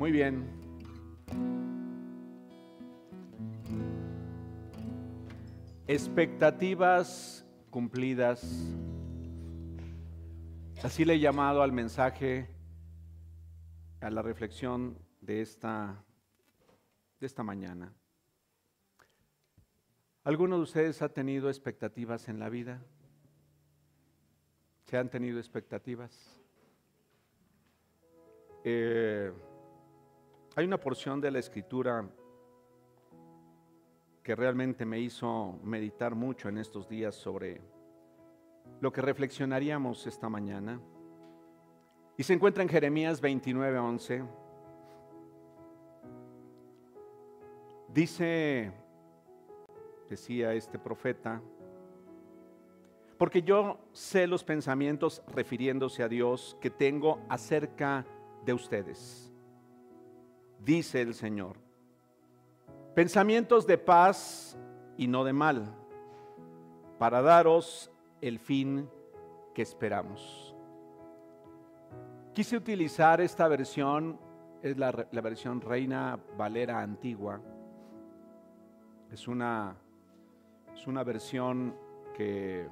Muy bien. Expectativas cumplidas. Así le he llamado al mensaje, a la reflexión de esta, de esta mañana. ¿Alguno de ustedes ha tenido expectativas en la vida? ¿Se han tenido expectativas? Eh, hay una porción de la escritura que realmente me hizo meditar mucho en estos días sobre lo que reflexionaríamos esta mañana. Y se encuentra en Jeremías 29:11. Dice, decía este profeta, porque yo sé los pensamientos refiriéndose a Dios que tengo acerca de ustedes, dice el Señor. Pensamientos de paz y no de mal, para daros el fin que esperamos. Quise utilizar esta versión, es la, versión Reina Valera antigua. Es una, es una versión que,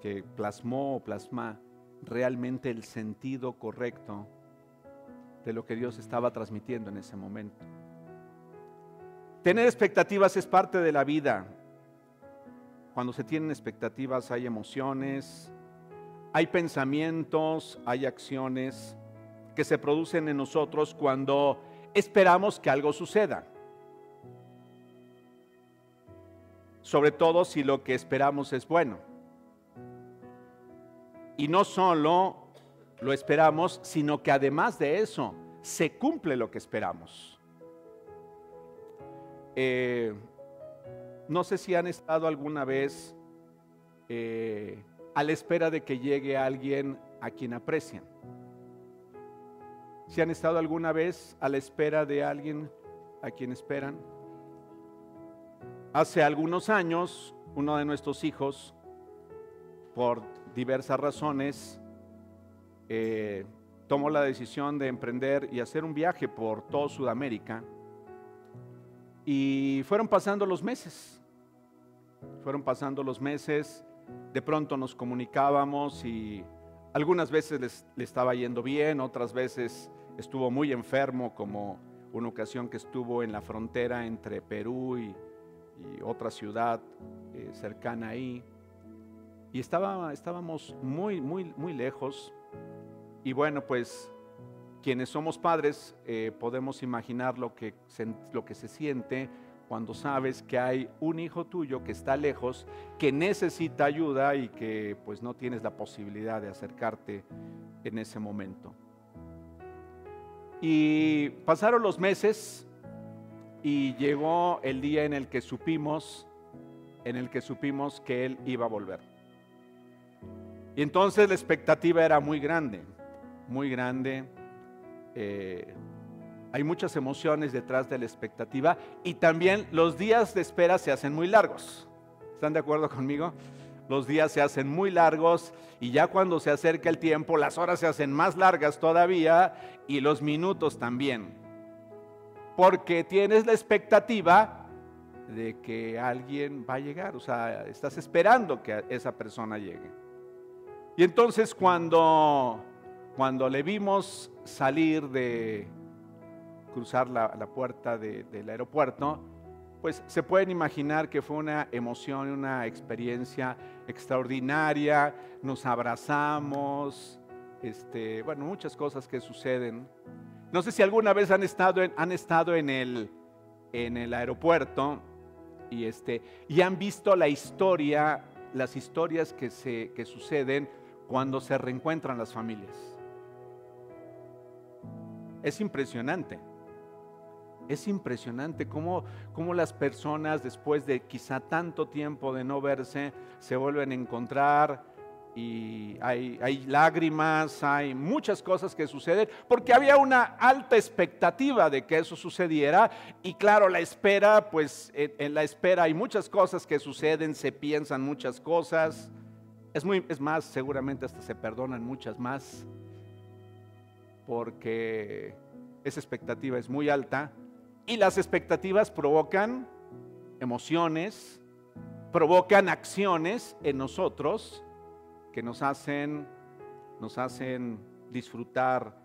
que plasmó o plasma realmente el sentido correcto de lo que Dios estaba transmitiendo en ese momento. Tener expectativas es parte de la vida. Cuando se tienen expectativas hay emociones, hay pensamientos, hay acciones que se producen en nosotros cuando esperamos que algo suceda. Sobre todo si lo que esperamos es bueno. Y no solo lo esperamos, sino que además de eso, se cumple lo que esperamos. Eh, no sé si han estado alguna vez eh, a la espera de que llegue alguien a quien aprecian. Si han estado alguna vez a la espera de alguien a quien esperan. Hace algunos años, uno de nuestros hijos, por diversas razones, eh, tomó la decisión de emprender y hacer un viaje por toda Sudamérica y fueron pasando los meses, fueron pasando los meses, de pronto nos comunicábamos y algunas veces le estaba yendo bien, otras veces estuvo muy enfermo, como una ocasión que estuvo en la frontera entre Perú y, otra ciudad eh, cercana ahí. Y estaba, estábamos muy, muy, muy lejos. Y bueno, pues quienes somos padres eh, podemos imaginar lo que, se, lo que se siente cuando sabes que hay un hijo tuyo que está lejos, que necesita ayuda y que pues no tienes la posibilidad de acercarte en ese momento. Y pasaron los meses y llegó el día en el que supimos, en el que supimos que él iba a volver. Y entonces la expectativa era muy grande, muy grande eh, hay muchas emociones detrás de la expectativa y también los días de espera se hacen muy largos. ¿Están de acuerdo conmigo? Los días se hacen muy largos y ya cuando se acerca el tiempo, las horas se hacen más largas todavía y los minutos también. Porque tienes la expectativa de que alguien va a llegar, o sea, estás esperando que esa persona llegue. Y entonces cuando cuando le vimos salir de cruzar la, puerta del aeropuerto, pues se pueden imaginar que fue una emoción, una experiencia extraordinaria. Nos abrazamos, este, bueno, muchas cosas que suceden. No sé si alguna vez han estado en, han estado en, el, en el aeropuerto y, este, y han visto la historia, las historias que, se, que suceden cuando se reencuentran las familias. Es impresionante. Es impresionante cómo, cómo, las personas después de quizá tanto tiempo de no verse se vuelven a encontrar y hay, hay, lágrimas, hay muchas cosas que suceden porque había una alta expectativa de que eso sucediera y claro, la espera, pues en, la espera hay muchas cosas que suceden, se piensan muchas cosas, es, muy, es más, seguramente hasta se perdonan muchas más porque esa expectativa es muy alta y las expectativas provocan emociones, provocan acciones en nosotros que nos hacen, nos hacen disfrutar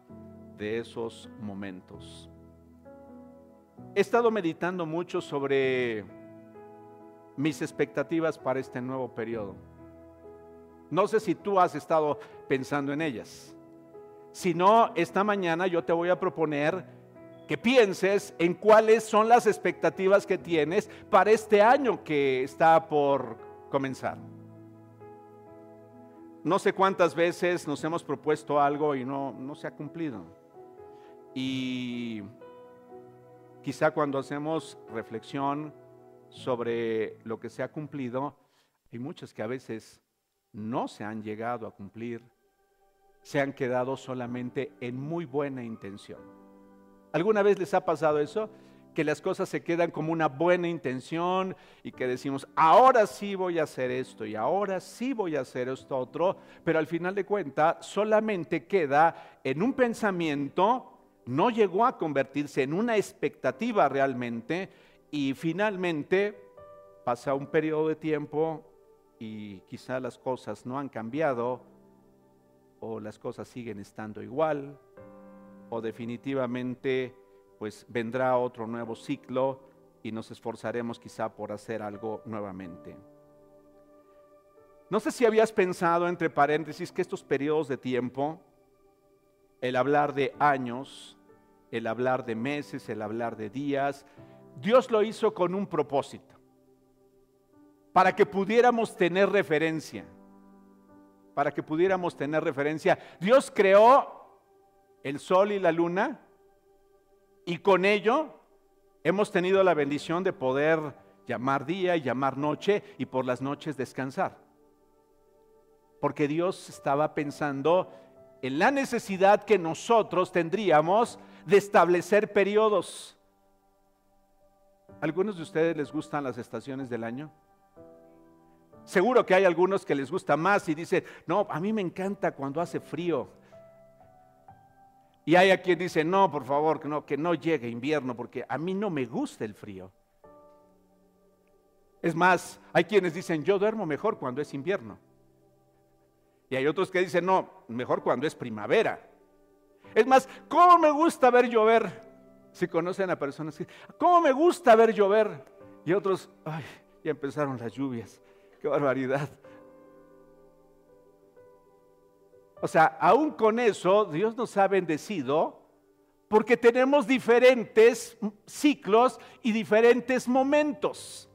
de esos momentos. He estado meditando mucho sobre mis expectativas para este nuevo periodo. No sé si tú has estado pensando en ellas. Si no, esta mañana yo te voy a proponer que pienses en cuáles son las expectativas que tienes para este año que está por comenzar. No sé cuántas veces nos hemos propuesto algo y no, no se ha cumplido. Y quizá cuando hacemos reflexión sobre lo que se ha cumplido, hay muchas que a veces no se han llegado a cumplir, se han quedado solamente en muy buena intención. ¿Alguna vez les ha pasado eso? Que las cosas se quedan como una buena intención y que decimos, ahora sí voy a hacer esto y ahora sí voy a hacer esto otro, pero al final de cuentas solamente queda en un pensamiento, no llegó a convertirse en una expectativa realmente y finalmente pasa un periodo de tiempo y quizá las cosas no han cambiado o las cosas siguen estando igual o definitivamente pues vendrá otro nuevo ciclo y nos esforzaremos quizá por hacer algo nuevamente. No sé si habías pensado entre paréntesis que estos periodos de tiempo, el hablar de años, el hablar de meses, el hablar de días, Dios lo hizo con un propósito para que pudiéramos tener referencia. Para que pudiéramos tener referencia. Dios creó el sol y la luna y con ello hemos tenido la bendición de poder llamar día y llamar noche y por las noches descansar. Porque Dios estaba pensando en la necesidad que nosotros tendríamos de establecer periodos. ¿Algunos de ustedes les gustan las estaciones del año? Seguro que hay algunos que les gusta más y dicen, no, a mí me encanta cuando hace frío. Y hay a quien dice, no, por favor, que no, que no llegue invierno, porque a mí no me gusta el frío. Es más, hay quienes dicen, yo duermo mejor cuando es invierno. Y hay otros que dicen, no, mejor cuando es primavera. Es más, ¿cómo me gusta ver llover? Si conocen a personas que, ¿cómo me gusta ver llover? Y otros, ay, ya empezaron las lluvias. Qué barbaridad. O sea, aún con eso, Dios nos ha bendecido porque tenemos diferentes ciclos y diferentes momentos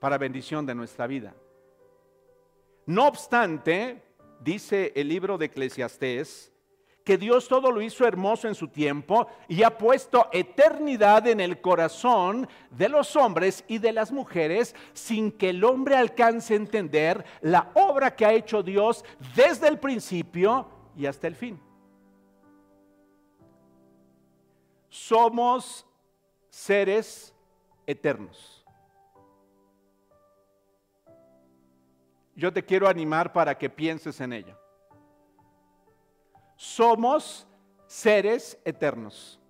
para bendición de nuestra vida. No obstante, dice el libro de Eclesiastés, que Dios todo lo hizo hermoso en su tiempo y ha puesto eternidad en el corazón de los hombres y de las mujeres sin que el hombre alcance a entender la obra que ha hecho Dios desde el principio y hasta el fin. Somos seres eternos. Yo te quiero animar para que pienses en ello somos seres eternos.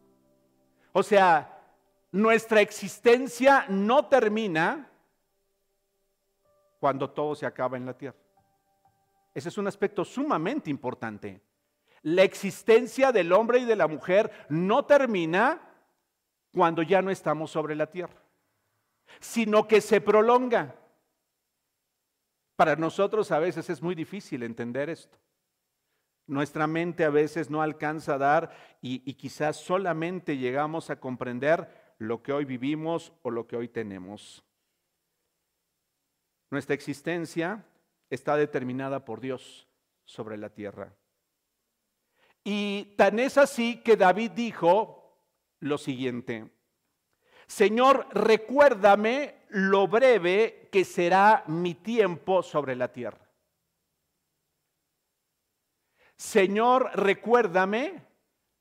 O sea, nuestra existencia no termina cuando todo se acaba en la tierra. Ese es un aspecto sumamente importante. La existencia del hombre y de la mujer no termina cuando ya no estamos sobre la tierra, sino que se prolonga. Para nosotros a veces es muy difícil entender esto. Nuestra mente a veces no alcanza a dar y, quizás solamente llegamos a comprender lo que hoy vivimos o lo que hoy tenemos. Nuestra existencia está determinada por Dios sobre la tierra. Y tan es así que David dijo lo siguiente, Señor, recuérdame lo breve que será mi tiempo sobre la tierra. Señor, recuérdame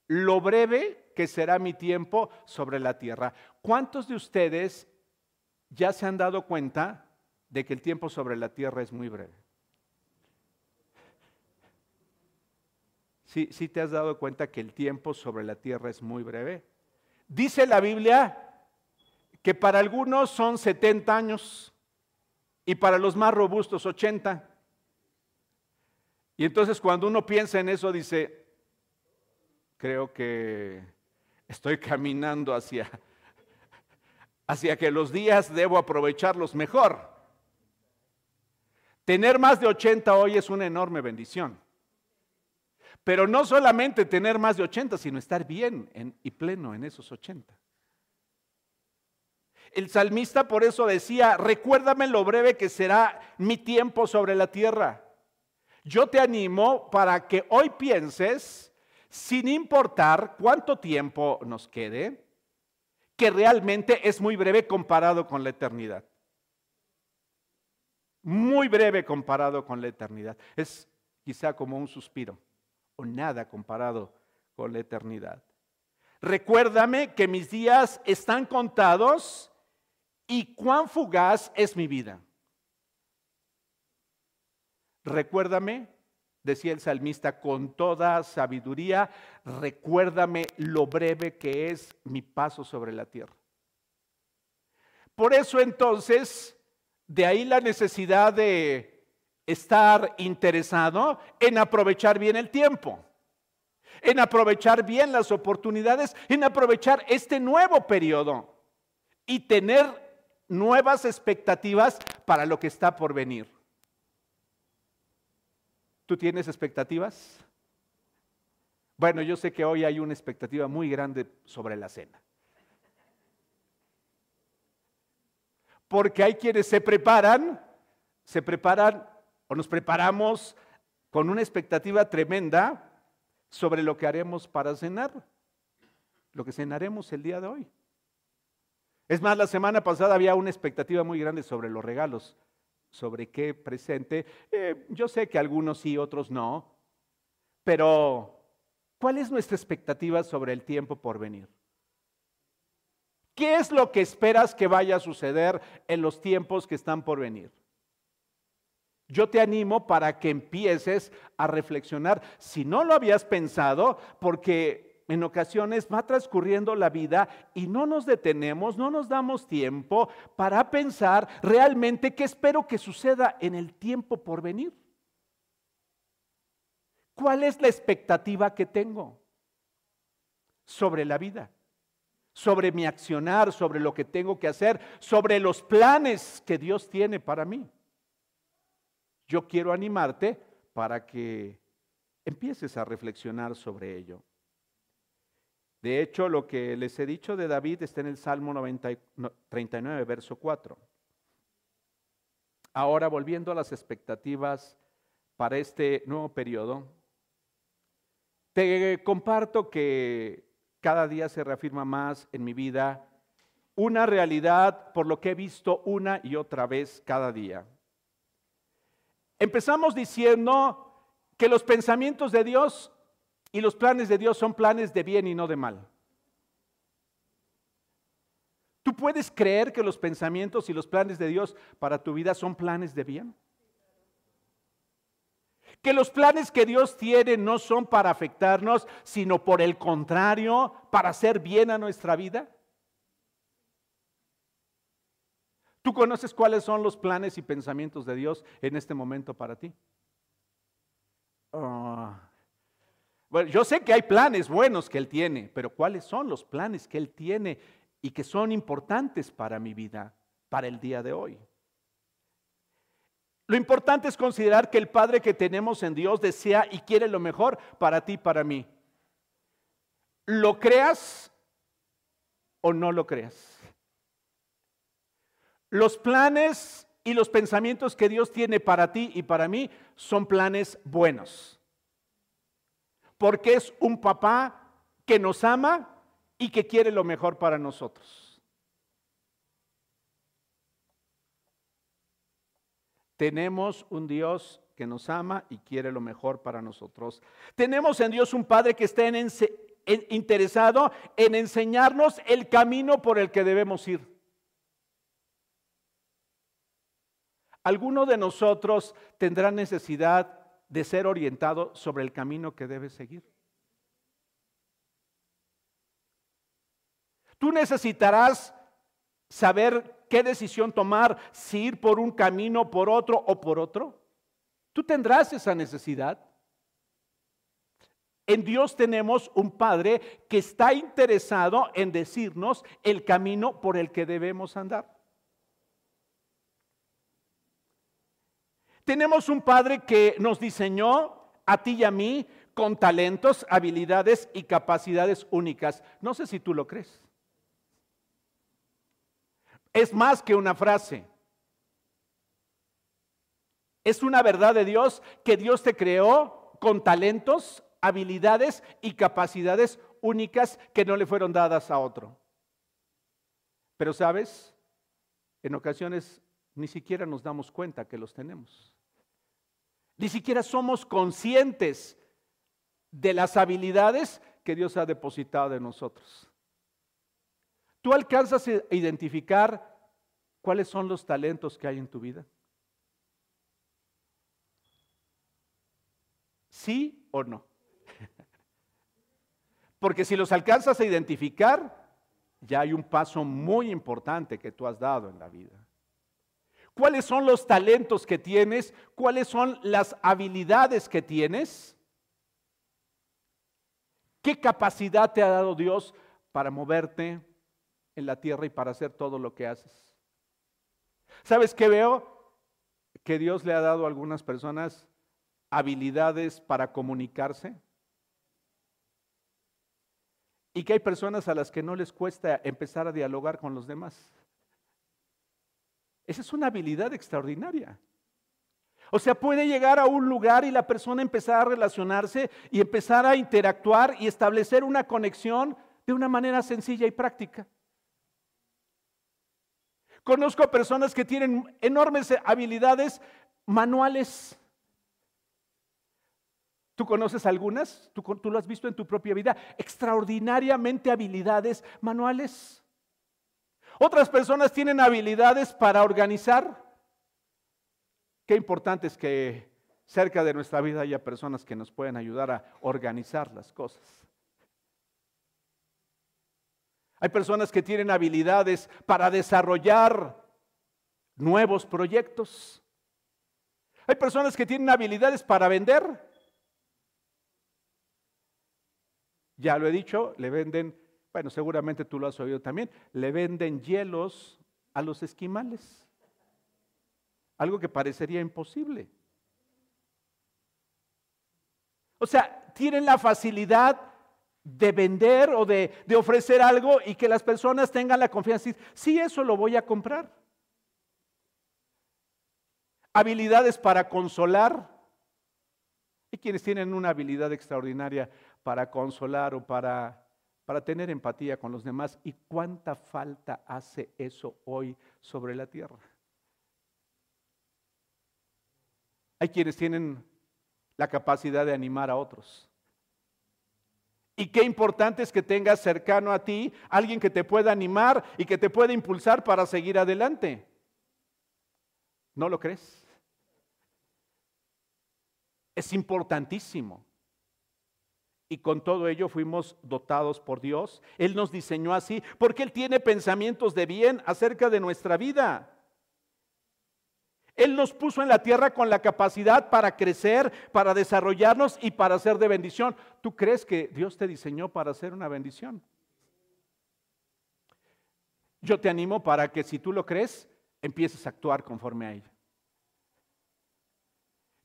lo breve que será mi tiempo sobre la tierra. ¿Cuántos de ustedes ya se han dado cuenta de que el tiempo sobre la tierra es muy breve? Sí, sí te has dado cuenta que el tiempo sobre la tierra es muy breve. Dice la Biblia que para algunos son 70 años y para los más robustos 80. Y entonces cuando uno piensa en eso dice, creo que estoy caminando hacia, hacia que los días debo aprovecharlos mejor. Tener más de 80 hoy es una enorme bendición. Pero no solamente tener más de 80, sino estar bien y pleno en esos 80. El salmista por eso decía, recuérdame lo breve que será mi tiempo sobre la tierra. Yo te animo para que hoy pienses, sin importar cuánto tiempo nos quede, que realmente es muy breve comparado con la eternidad. Muy breve comparado con la eternidad. Es quizá como un suspiro o nada comparado con la eternidad. Recuérdame que mis días están contados y cuán fugaz es mi vida. Recuérdame, decía el salmista, con toda sabiduría, recuérdame lo breve que es mi paso sobre la tierra. Por eso entonces, de ahí la necesidad de estar interesado en aprovechar bien el tiempo, en aprovechar bien las oportunidades, en aprovechar este nuevo periodo y tener nuevas expectativas para lo que está por venir. ¿Tú tienes expectativas? Bueno, yo sé que hoy hay una expectativa muy grande sobre la cena. Porque hay quienes se preparan, se preparan o nos preparamos con una expectativa tremenda sobre lo que haremos para cenar, lo que cenaremos el día de hoy. Es más, la semana pasada había una expectativa muy grande sobre los regalos, sobre qué presente. Eh, yo sé que algunos sí, otros no, pero ¿cuál es nuestra expectativa sobre el tiempo por venir? ¿Qué es lo que esperas que vaya a suceder en los tiempos que están por venir? Yo te animo para que empieces a reflexionar, si no lo habías pensado, porque en ocasiones va transcurriendo la vida y no nos detenemos, no nos damos tiempo para pensar realmente qué espero que suceda en el tiempo por venir. ¿Cuál es la expectativa que tengo sobre la vida? Sobre mi accionar, sobre lo que tengo que hacer, sobre los planes que Dios tiene para mí. Yo quiero animarte para que empieces a reflexionar sobre ello. De hecho, lo que les he dicho de David está en el Salmo 39, verso 4. Ahora, volviendo a las expectativas para este nuevo periodo, te comparto que cada día se reafirma más en mi vida una realidad por lo que he visto una y otra vez cada día. Empezamos diciendo que los pensamientos de Dios y los planes de Dios son planes de bien y no de mal. ¿Tú puedes creer que los pensamientos y los planes de Dios para tu vida son planes de bien? Que los planes que Dios tiene no son para afectarnos, sino por el contrario, para hacer bien a nuestra vida. ¿Tú conoces cuáles son los planes y pensamientos de Dios en este momento para ti? Ah, bueno, yo sé que hay planes buenos que Él tiene, pero ¿cuáles son los planes que Él tiene y que son importantes para mi vida, para el día de hoy? Lo importante es considerar que el Padre que tenemos en Dios desea y quiere lo mejor para ti y para mí. ¿Lo creas o no lo creas? Los planes y los pensamientos que Dios tiene para ti y para mí son planes buenos porque es un papá que nos ama y que quiere lo mejor para nosotros. Tenemos un Dios que nos ama y quiere lo mejor para nosotros. Tenemos en Dios un Padre que está interesado en enseñarnos el camino por el que debemos ir. Alguno de nosotros tendrá necesidad de ser orientado sobre el camino que debes seguir. Tú necesitarás saber qué decisión tomar, si ir por un camino, por otro o por otro. Tú tendrás esa necesidad. En Dios tenemos un Padre que está interesado en decirnos el camino por el que debemos andar. Tenemos un Padre que nos diseñó a ti y a mí con talentos, habilidades y capacidades únicas. No sé si tú lo crees. Es más que una frase. Es una verdad de Dios que Dios te creó con talentos, habilidades y capacidades únicas que no le fueron dadas a otro. Pero sabes, en ocasiones ni siquiera nos damos cuenta que los tenemos. Ni siquiera somos conscientes de las habilidades que Dios ha depositado en nosotros. ¿Tú alcanzas a identificar cuáles son los talentos que hay en tu vida? ¿Sí o no? Porque si los alcanzas a identificar, ya hay un paso muy importante que tú has dado en la vida. ¿Cuáles son los talentos que tienes? ¿Cuáles son las habilidades que tienes? ¿Qué capacidad te ha dado Dios para moverte en la tierra y para hacer todo lo que haces? ¿Sabes qué veo? Que Dios le ha dado a algunas personas habilidades para comunicarse y que hay personas a las que no les cuesta empezar a dialogar con los demás. Esa es una habilidad extraordinaria. O sea, puede llegar a un lugar y la persona empezar a relacionarse y empezar a interactuar y establecer una conexión de una manera sencilla y práctica. Conozco personas que tienen enormes habilidades manuales. ¿Tú conoces algunas? ¿Tú, ¿Tú, lo has visto en tu propia vida? Extraordinariamente habilidades manuales. Otras personas tienen habilidades para organizar. Qué importante es que cerca de nuestra vida haya personas que nos pueden ayudar a organizar las cosas. Hay personas que tienen habilidades para desarrollar nuevos proyectos. Hay personas que tienen habilidades para vender. Ya lo he dicho, le venden, bueno, seguramente tú lo has oído también, le venden hielos a los esquimales. Algo que parecería imposible. O sea, tienen la facilidad de vender o de, de, ofrecer algo y que las personas tengan la confianza. Sí, eso lo voy a comprar. Habilidades para consolar. Hay quienes tienen una habilidad extraordinaria para consolar o para, para tener empatía con los demás. ¿Y cuánta falta hace eso hoy sobre la tierra? Hay quienes tienen la capacidad de animar a otros. Y qué importante es que tengas cercano a ti alguien que te pueda animar y que te pueda impulsar para seguir adelante. ¿No lo crees? Es importantísimo. Y con todo ello fuimos dotados por Dios. Él nos diseñó así porque Él tiene pensamientos de bien acerca de nuestra vida. Él nos puso en la tierra con la capacidad para crecer, para desarrollarnos y para ser de bendición. ¿Tú crees que Dios te diseñó para ser una bendición? Yo te animo para que si tú lo crees, empieces a actuar conforme a ello.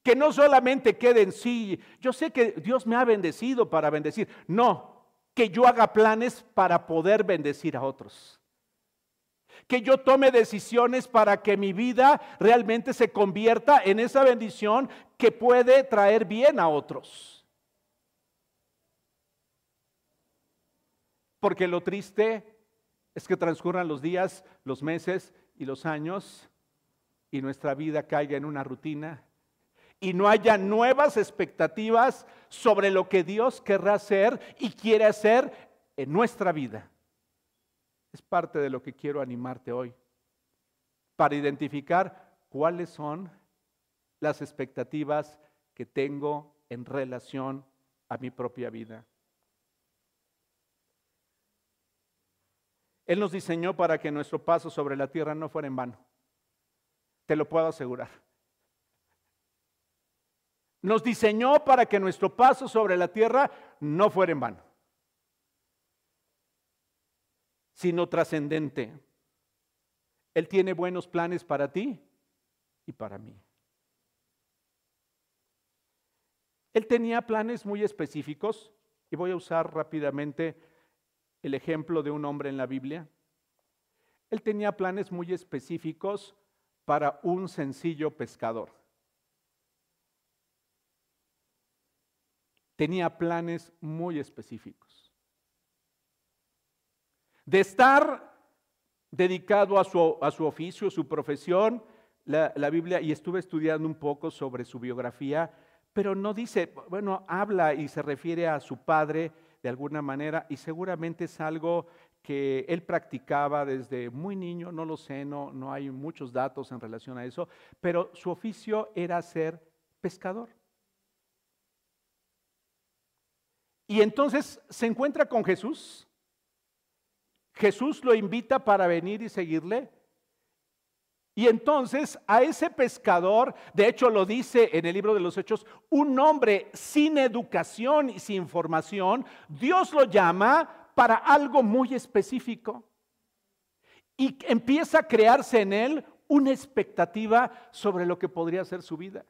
Que no solamente quede en sí, yo sé que Dios me ha bendecido para bendecir, no, que yo haga planes para poder bendecir a otros. Que yo tome decisiones para que mi vida realmente se convierta en esa bendición que puede traer bien a otros. Porque lo triste es que transcurran los días, los meses y los años y nuestra vida caiga en una rutina y no haya nuevas expectativas sobre lo que Dios querrá hacer y quiere hacer en nuestra vida. Es parte de lo que quiero animarte hoy, para identificar cuáles son las expectativas que tengo en relación a mi propia vida. Él nos diseñó para que nuestro paso sobre la tierra no fuera en vano. Te lo puedo asegurar. Nos diseñó para que nuestro paso sobre la tierra no fuera en vano, sino trascendente. Él tiene buenos planes para ti y para mí. Él tenía planes muy específicos y voy a usar rápidamente el ejemplo de un hombre en la Biblia. Él tenía planes muy específicos para un sencillo pescador. Tenía planes muy específicos. De estar dedicado a su, a su oficio, su profesión, la, la Biblia, y estuve estudiando un poco sobre su biografía, pero no dice, bueno, habla y se refiere a su padre de alguna manera y seguramente es algo que él practicaba desde muy niño, no lo sé, no, no hay muchos datos en relación a eso, pero su oficio era ser pescador. Y entonces se encuentra con Jesús. Jesús lo invita para venir y seguirle. Y entonces a ese pescador, de hecho lo dice en el libro de los Hechos, un hombre sin educación y sin formación, Dios lo llama para algo muy específico. Y empieza a crearse en él una expectativa sobre lo que podría ser su vida.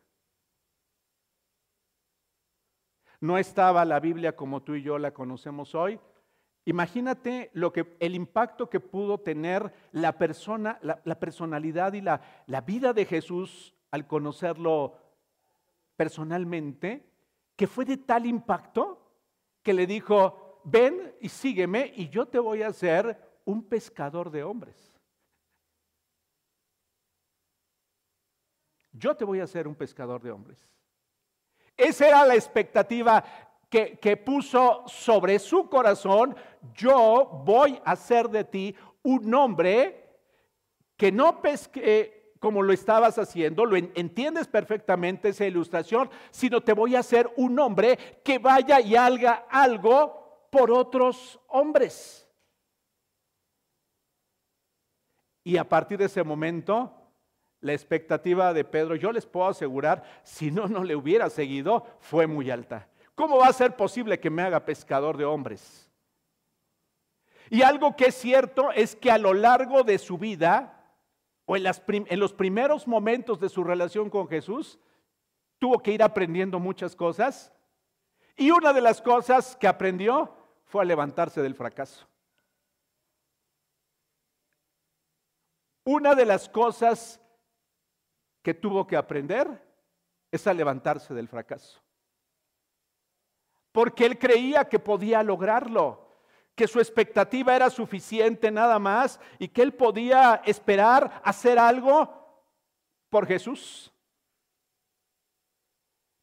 No estaba la Biblia como tú y yo la conocemos hoy, Imagínate lo que, el impacto que pudo tener la persona, la, personalidad y la, la vida de Jesús al conocerlo personalmente, que fue de tal impacto que le dijo, ven y sígueme y yo te voy a hacer un pescador de hombres. Yo te voy a hacer un pescador de hombres. Esa era la expectativa que, puso sobre su corazón, yo voy a hacer de ti un hombre que no pesque como lo estabas haciendo, lo entiendes perfectamente esa ilustración, sino te voy a hacer un hombre que vaya y haga algo por otros hombres. Y a partir de ese momento, la expectativa de Pedro, yo les puedo asegurar, si no, no le hubiera seguido, fue muy alta. ¿Cómo va a ser posible que me haga pescador de hombres? Y algo que es cierto es que a lo largo de su vida, o en, los primeros momentos de su relación con Jesús, tuvo que ir aprendiendo muchas cosas. Y una de las cosas que aprendió fue a levantarse del fracaso. Una de las cosas que tuvo que aprender es a levantarse del fracaso porque él creía que podía lograrlo, que su expectativa era suficiente nada más y que él podía esperar hacer algo por Jesús.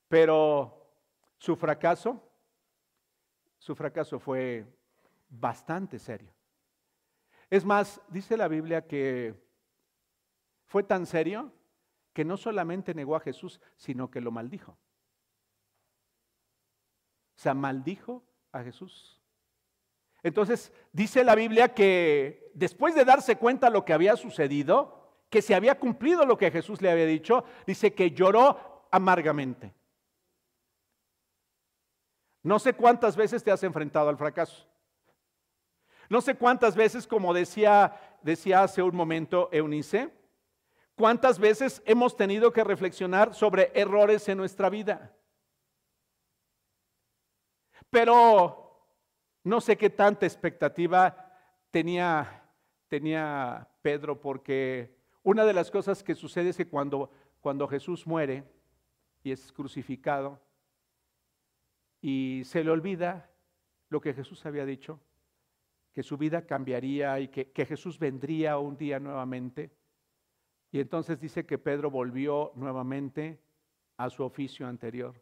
Pero su fracaso, su fracaso fue bastante serio. Es más, dice la Biblia que fue tan serio que no solamente negó a Jesús, sino que lo maldijo. O sea, maldijo a Jesús. Entonces, dice la Biblia que después de darse cuenta lo que había sucedido, que se había cumplido lo que Jesús le había dicho, dice que lloró amargamente. No sé cuántas veces te has enfrentado al fracaso. No sé cuántas veces, como decía, decía hace un momento Eunice, cuántas veces hemos tenido que reflexionar sobre errores en nuestra vida. Pero no sé qué tanta expectativa tenía, tenía Pedro, porque una de las cosas que sucede es que cuando, cuando Jesús muere y es crucificado y se le olvida lo que Jesús había dicho, que su vida cambiaría y que, que Jesús vendría un día nuevamente. Y entonces dice que Pedro volvió nuevamente a su oficio anterior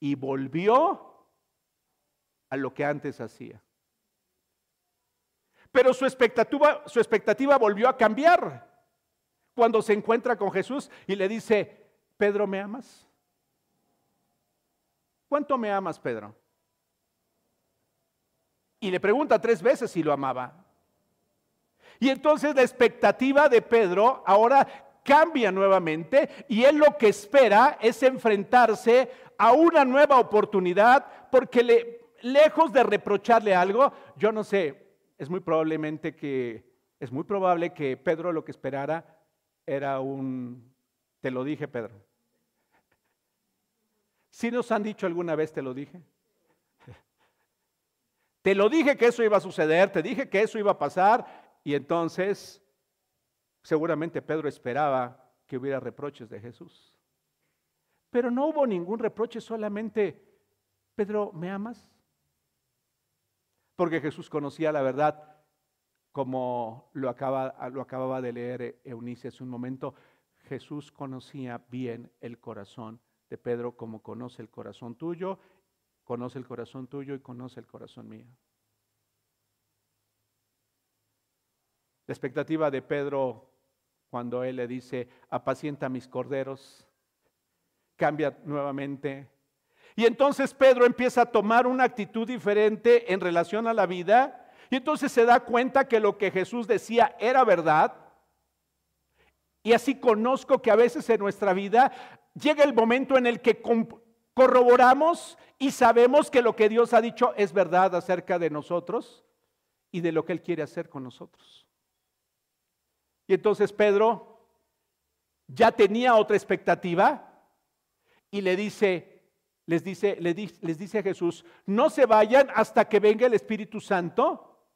y volvió a lo que antes hacía. Pero su expectativa, su expectativa volvió a cambiar cuando se encuentra con Jesús y le dice, Pedro, ¿me amas? ¿cuánto me amas, Pedro? Y le pregunta tres veces si lo amaba. Y entonces la expectativa de Pedro ahora cambia nuevamente y él lo que espera es enfrentarse a una nueva oportunidad porque le, lejos de reprocharle algo, yo no sé, es muy probablemente que es muy probable que Pedro lo que esperara era un te lo dije, Pedro. Si nos han dicho alguna vez te lo dije? Te lo dije que eso iba a suceder, te dije que eso iba a pasar y entonces seguramente Pedro esperaba que hubiera reproches de Jesús. Pero no hubo ningún reproche, solamente, Pedro, ¿me amas? Porque Jesús conocía la verdad como lo, acaba, lo acababa de leer Eunice hace un momento. Jesús conocía bien el corazón de Pedro como conoce el corazón tuyo conoce el corazón tuyo y conoce el corazón mío. La expectativa de Pedro cuando él le dice, apacienta mis corderos, cambia nuevamente. Y entonces Pedro empieza a tomar una actitud diferente en relación a la vida. Y entonces se da cuenta que lo que Jesús decía era verdad. Y así conozco que a veces en nuestra vida llega el momento en el que corroboramos y sabemos que lo que Dios ha dicho es verdad acerca de nosotros y de lo que Él quiere hacer con nosotros. Y entonces Pedro ya tenía otra expectativa y le dice, les dice, les dice a Jesús, no se vayan hasta que venga el Espíritu Santo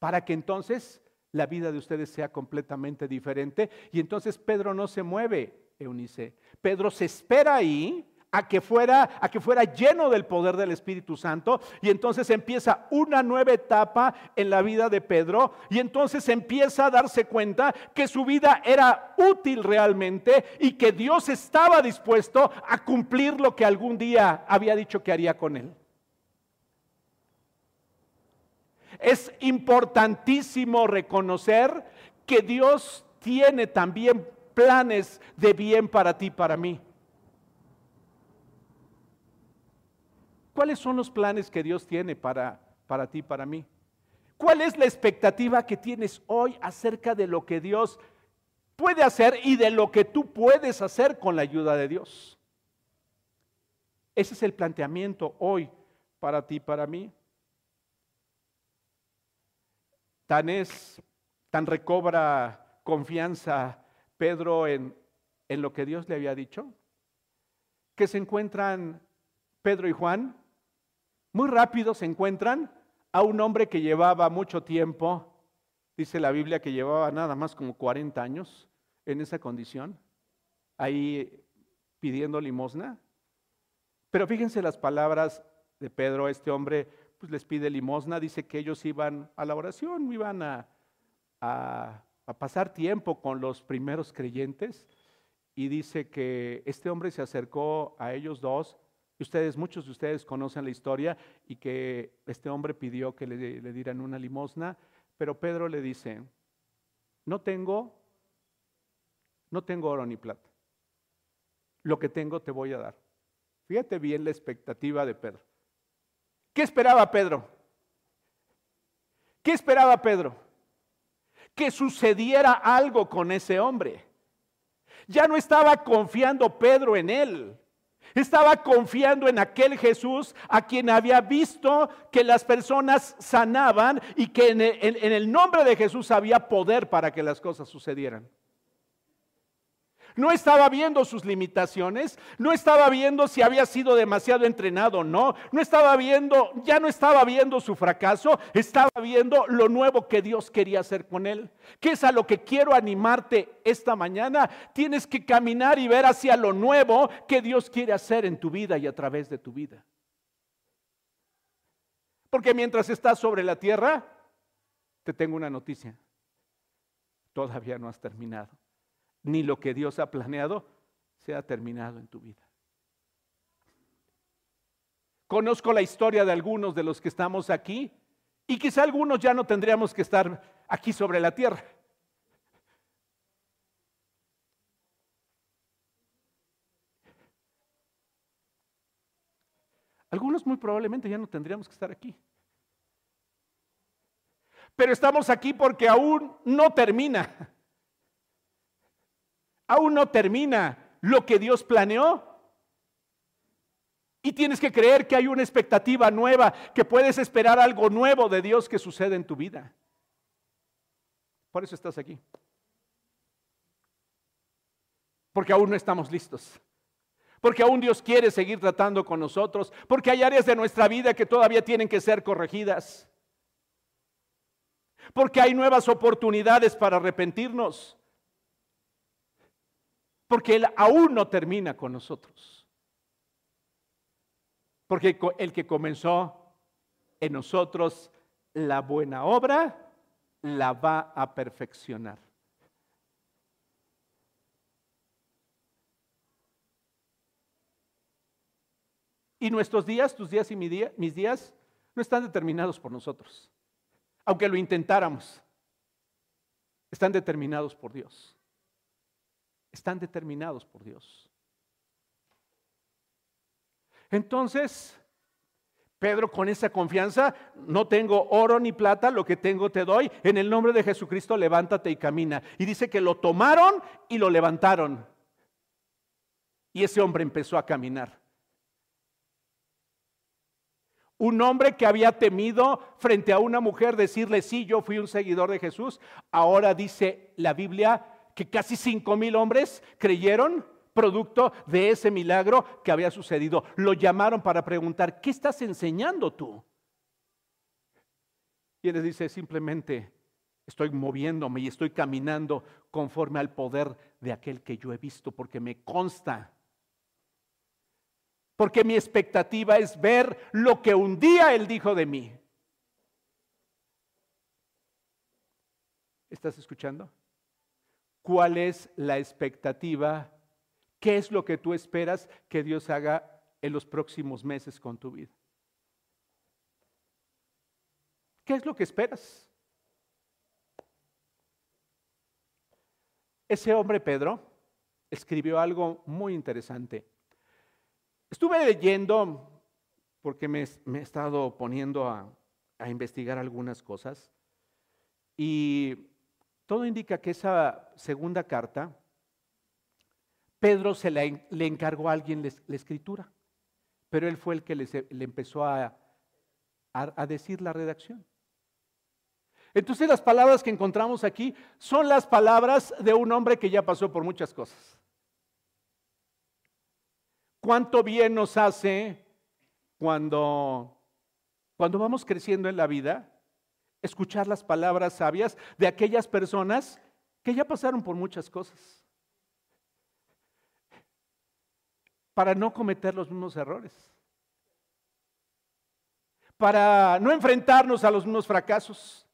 para que entonces la vida de ustedes sea completamente diferente. Y entonces Pedro no se mueve, Eunice. Pedro se espera ahí a que fuera a que fuera lleno del poder del Espíritu Santo y entonces empieza una nueva etapa en la vida de Pedro y entonces empieza a darse cuenta que su vida era útil realmente y que Dios estaba dispuesto a cumplir lo que algún día había dicho que haría con él. Es importantísimo reconocer que Dios tiene también planes de bien para ti, para mí. ¿Cuáles son los planes que Dios tiene para, para ti, para mí? ¿Cuál es la expectativa que tienes hoy acerca de lo que Dios puede hacer y de lo que tú puedes hacer con la ayuda de Dios? Ese es el planteamiento hoy para ti, para mí. Tan es, tan recobra confianza Pedro en, en lo que Dios le había dicho, que se encuentran Pedro y Juan muy rápido se encuentran a un hombre que llevaba mucho tiempo, dice la Biblia que llevaba nada más como 40 años en esa condición, ahí pidiendo limosna. Pero fíjense las palabras de Pedro, este hombre pues les pide limosna, dice que ellos iban a la oración, iban a, pasar tiempo con los primeros creyentes y dice que este hombre se acercó a ellos dos ustedes, muchos de ustedes conocen la historia y que este hombre pidió que le, le dieran una limosna, pero Pedro le dice, no tengo, no tengo oro ni plata. Lo que tengo te voy a dar. Fíjate bien la expectativa de Pedro. ¿Qué esperaba Pedro? ¿Qué esperaba Pedro? Que sucediera algo con ese hombre. Ya no estaba confiando Pedro en él. Estaba confiando en aquel Jesús a quien había visto que las personas sanaban y que en el, nombre de Jesús había poder para que las cosas sucedieran. No estaba viendo sus limitaciones, no estaba viendo si había sido demasiado entrenado o no, no estaba viendo, ya no estaba viendo su fracaso, estaba viendo lo nuevo que Dios quería hacer con él. ¿Qué es a lo que quiero animarte esta mañana? Tienes que caminar y ver hacia lo nuevo que Dios quiere hacer en tu vida y a través de tu vida. Porque mientras estás sobre la tierra, te tengo una noticia. Todavía no has terminado ni lo que Dios ha planeado se ha terminado en tu vida. Conozco la historia de algunos de los que estamos aquí y quizá algunos ya no tendríamos que estar aquí sobre la tierra. algunos muy probablemente ya no tendríamos que estar aquí. Pero estamos aquí porque aún no termina. Aún no termina lo que Dios planeó. Y tienes que creer que hay una expectativa nueva, que puedes esperar algo nuevo de Dios que sucede en tu vida. Por eso estás aquí. Porque aún no estamos listos. Porque aún Dios quiere seguir tratando con nosotros. Porque hay áreas de nuestra vida que todavía tienen que ser corregidas. Porque hay nuevas oportunidades para arrepentirnos. Porque Él aún no termina con nosotros. Porque el que comenzó en nosotros la buena obra, la va a perfeccionar. Y nuestros días, tus días y mis días, no están determinados por nosotros. Aunque lo intentáramos, están determinados por Dios. Están determinados por Dios. Entonces, Pedro con esa confianza, no tengo oro ni plata, lo que tengo te doy, en el nombre de Jesucristo levántate y camina. Y dice que lo tomaron y lo levantaron. Y ese hombre empezó a caminar. Un hombre que había temido frente a una mujer decirle, sí, yo fui un seguidor de Jesús, ahora dice la Biblia que casi cinco mil hombres creyeron producto de ese milagro que había sucedido. Lo llamaron para preguntar, ¿qué estás enseñando tú? Y él les dice, simplemente estoy moviéndome y estoy caminando conforme al poder de aquel que yo he visto, porque me consta. Porque mi expectativa es ver lo que un día él dijo de mí. ¿Estás escuchando? ¿Cuál es la expectativa ¿Qué es lo que tú esperas que Dios haga en los próximos meses con tu vida? ¿Qué es lo que esperas? Ese hombre Pedro escribió algo muy interesante. Estuve leyendo, porque me, he estado poniendo a, a investigar algunas cosas, y todo indica que esa segunda carta Pedro se le, encargó a alguien la, escritura, pero él fue el que le, empezó a, a decir la redacción. Entonces las palabras que encontramos aquí son las palabras de un hombre que ya pasó por muchas cosas. ¿Cuánto bien nos hace cuando, cuando vamos creciendo en la vida escuchar las palabras sabias de aquellas personas que ya pasaron por muchas cosas? para no cometer los mismos errores, para no enfrentarnos a los mismos fracasos.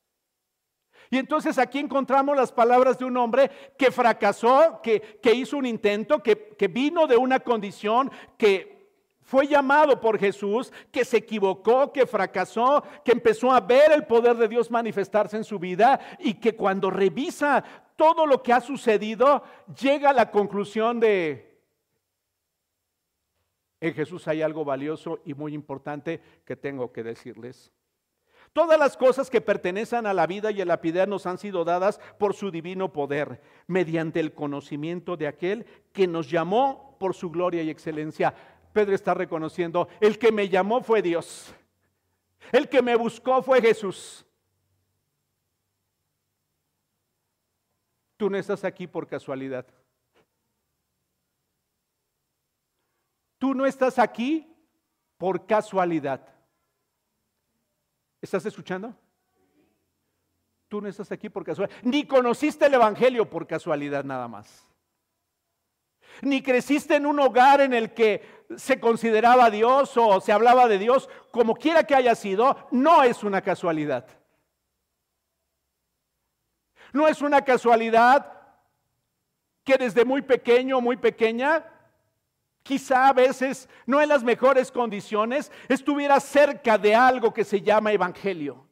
Y entonces aquí encontramos las palabras de un hombre que fracasó, que, hizo un intento, que, que vino de una condición, que fue llamado por Jesús, que se equivocó, que fracasó, que empezó a ver el poder de Dios manifestarse en su vida y que cuando revisa todo lo que ha sucedido, llega a la conclusión de, en Jesús hay algo valioso y muy importante que tengo que decirles. Todas las cosas que pertenecen a la vida y a la piedad nos han sido dadas por su divino poder, mediante el conocimiento de aquel que nos llamó por su gloria y excelencia. Pedro está reconociendo, el que me llamó fue Dios. El que me buscó fue Jesús. Tú no estás aquí por casualidad. Tú no estás aquí por casualidad. ¿Estás escuchando? Tú no estás aquí por casualidad. Ni conociste el Evangelio por casualidad nada más. Ni creciste en un hogar en el que se consideraba Dios o se hablaba de Dios, como quiera que haya sido, no es una casualidad. No es una casualidad que desde muy pequeño muy pequeña quizá a veces no en las mejores condiciones, estuviera cerca de algo que se llama evangelio.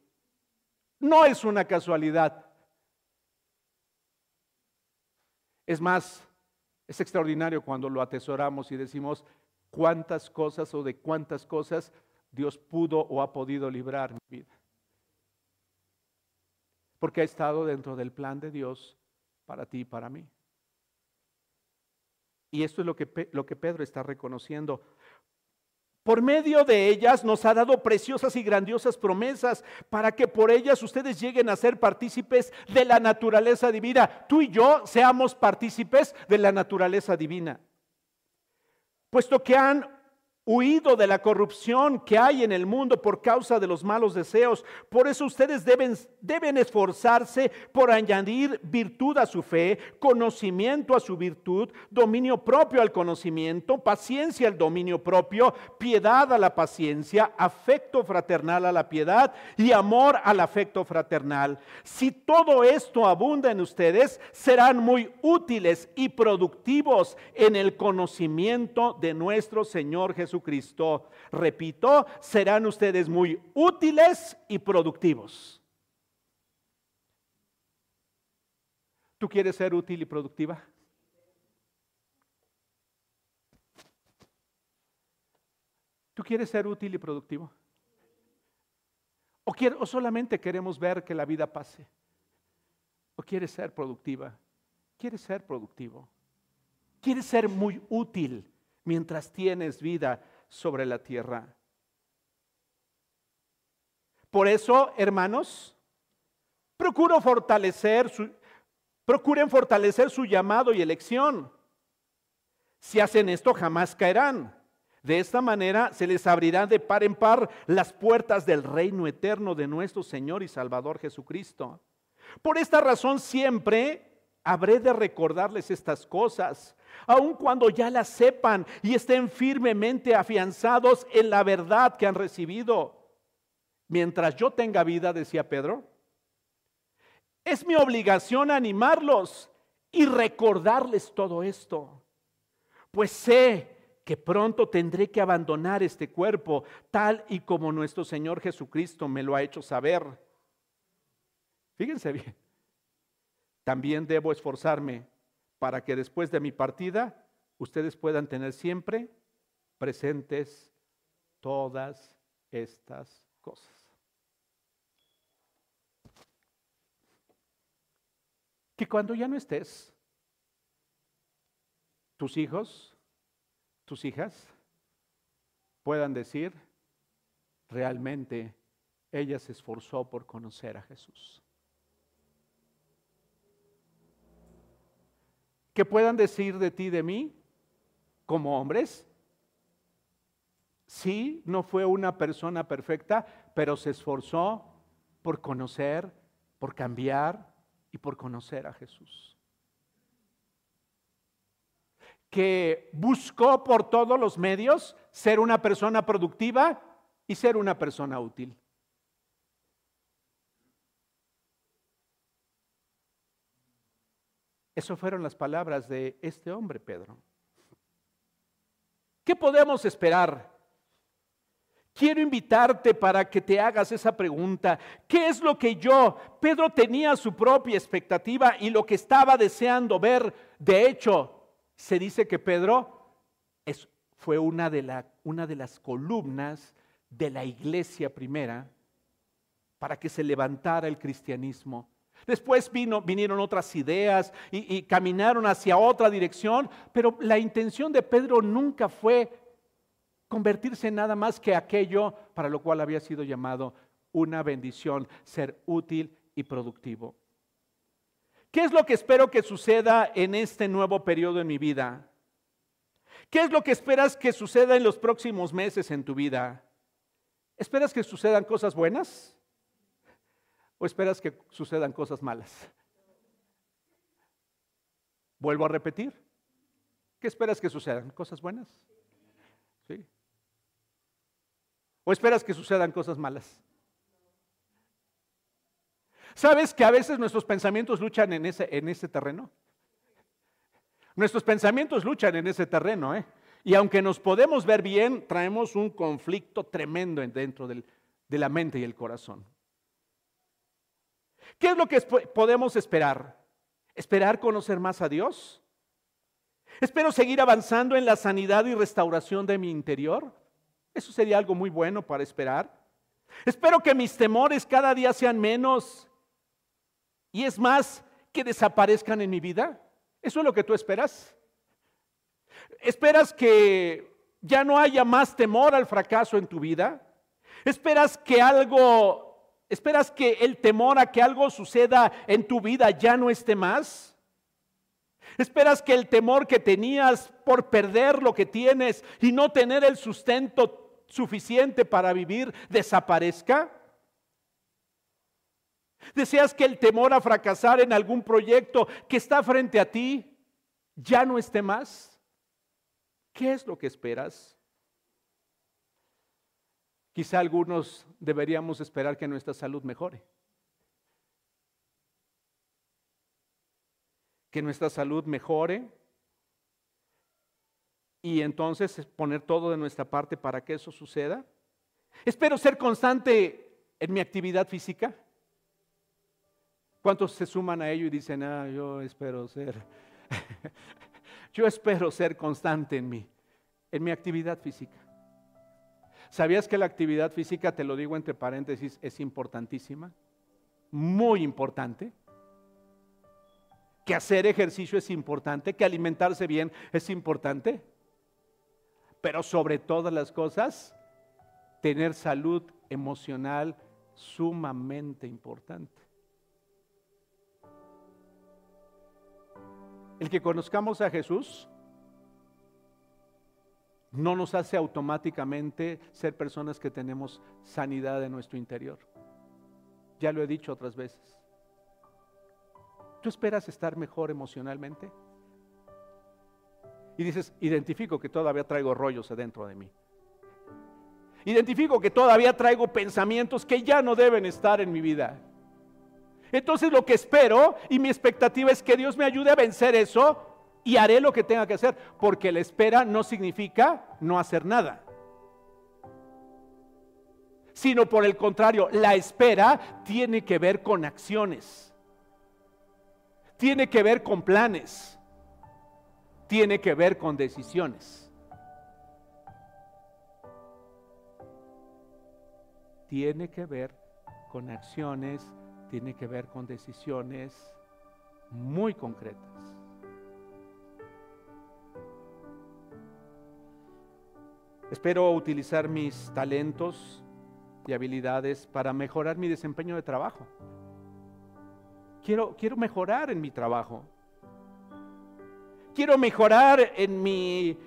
No es una casualidad. Es más, es extraordinario cuando lo atesoramos y decimos cuántas cosas o de cuántas cosas Dios pudo o ha podido librar mi vida. Porque ha estado dentro del plan de Dios para ti y para mí. Y esto es lo que, lo que Pedro está reconociendo. Por medio de ellas nos ha dado preciosas y grandiosas promesas para que por ellas ustedes lleguen a ser partícipes de la naturaleza divina. Tú y yo seamos partícipes de la naturaleza divina. Puesto que han huido de la corrupción que hay en el mundo por causa de los malos deseos. Por eso ustedes deben, deben esforzarse por añadir virtud a su fe, conocimiento a su virtud, dominio propio al conocimiento, paciencia al dominio propio, piedad a la paciencia, afecto fraternal a la piedad y amor al afecto fraternal. Si todo esto abunda en ustedes, serán muy útiles y productivos en el conocimiento de nuestro Señor Jesús Jesucristo, repito, serán ustedes muy útiles y productivos. ¿Tú quieres ser útil y productiva? ¿Tú quieres ser útil y productivo? ¿O, ¿O, solamente queremos ver que la vida pase? ¿O quieres ser productiva? ¿Quieres ser productivo? ¿Quieres ser muy útil? Mientras tienes vida sobre la tierra. Por eso, hermanos, procuro fortalecer su, procuren fortalecer su llamado y elección. Si hacen esto, jamás caerán. De esta manera se les abrirán de par en par las puertas del reino eterno de nuestro Señor y Salvador Jesucristo. Por esta razón siempre habré de recordarles estas cosas aun cuando ya la sepan y estén firmemente afianzados en la verdad que han recibido. Mientras yo tenga vida, decía Pedro, es mi obligación animarlos y recordarles todo esto, pues sé que pronto tendré que abandonar este cuerpo, tal y como nuestro Señor Jesucristo me lo ha hecho saber. Fíjense bien, también debo esforzarme para que después de mi partida ustedes puedan tener siempre presentes todas estas cosas. Que cuando ya no estés, tus hijos, tus hijas, puedan decir, realmente ella se esforzó por conocer a Jesús. Que puedan decir de ti, de mí, como hombres. Sí, no fue una persona perfecta, pero se esforzó por conocer, por cambiar y por conocer a Jesús. Que buscó por todos los medios ser una persona productiva y ser una persona útil. Esas fueron las palabras de este hombre, Pedro. ¿Qué podemos esperar? Quiero invitarte para que te hagas esa pregunta. ¿Qué es lo que yo, Pedro tenía su propia expectativa y lo que estaba deseando ver? De hecho, se dice que Pedro fue una de las columnas de la iglesia primera para que se levantara el cristianismo. Después vino, vinieron otras ideas y, caminaron hacia otra dirección, pero la intención de Pedro nunca fue convertirse en nada más que aquello para lo cual había sido llamado una bendición, ser útil y productivo. ¿Qué es lo que espero que suceda en este nuevo periodo en mi vida? ¿Qué es lo que esperas que suceda en los próximos meses en tu vida? ¿Esperas que sucedan cosas buenas? ¿O esperas que sucedan cosas malas? Vuelvo a repetir. ¿Qué esperas que sucedan? ¿Cosas buenas? ¿Sí? ¿O esperas que sucedan cosas malas? ¿Sabes que a veces nuestros pensamientos luchan en ese, en ese terreno? Nuestros pensamientos luchan en ese terreno, ¿eh? Y aunque nos podemos ver bien, traemos un conflicto tremendo dentro de la mente y el corazón. ¿Qué es lo que podemos esperar? ¿Esperar conocer más a Dios? ¿Espero seguir avanzando en la sanidad y restauración de mi interior? Eso sería algo muy bueno para esperar. Espero que mis temores cada día sean menos y es más, que desaparezcan en mi vida. ¿Eso es lo que tú esperas? ¿Esperas que ya no haya más temor al fracaso en tu vida? ¿Esperas que algo, esperas que el temor a que algo suceda en tu vida ya no esté más? ¿Esperas que el temor que tenías por perder lo que tienes y no tener el sustento suficiente para vivir desaparezca? ¿Deseas que el temor a fracasar en algún proyecto que está frente a ti ya no esté más? ¿Qué es lo que esperas? Quizá algunos deberíamos esperar que nuestra salud mejore. Que nuestra salud mejore y entonces poner todo de nuestra parte para que eso suceda. Espero ser constante en mi actividad física. ¿Cuántos se suman a ello y dicen, ah, yo espero ser Yo espero ser constante en mí, en mi actividad física. ¿Sabías que la actividad física, te lo digo entre paréntesis, es importantísima? Muy importante. Que hacer ejercicio es importante, que alimentarse bien es importante. Pero sobre todas las cosas, tener salud emocional sumamente importante. El que conozcamos a Jesús no nos hace automáticamente ser personas que tenemos sanidad en nuestro interior. Ya lo he dicho otras veces. ¿Tú esperas estar mejor emocionalmente? Y dices, identifico que todavía traigo rollos adentro de mí. Identifico que todavía traigo pensamientos que ya no deben estar en mi vida. Entonces lo que espero y mi expectativa es que Dios me ayude a vencer eso y haré lo que tenga que hacer, porque la espera no significa no hacer nada. Sino por el contrario, la espera tiene que ver con acciones. Tiene que ver con planes. Tiene que ver con decisiones. Tiene que ver con acciones tiene que ver con decisiones muy concretas. Espero utilizar mis talentos y habilidades para mejorar mi desempeño de trabajo. Quiero, quiero mejorar en mi trabajo. Quiero mejorar en mi,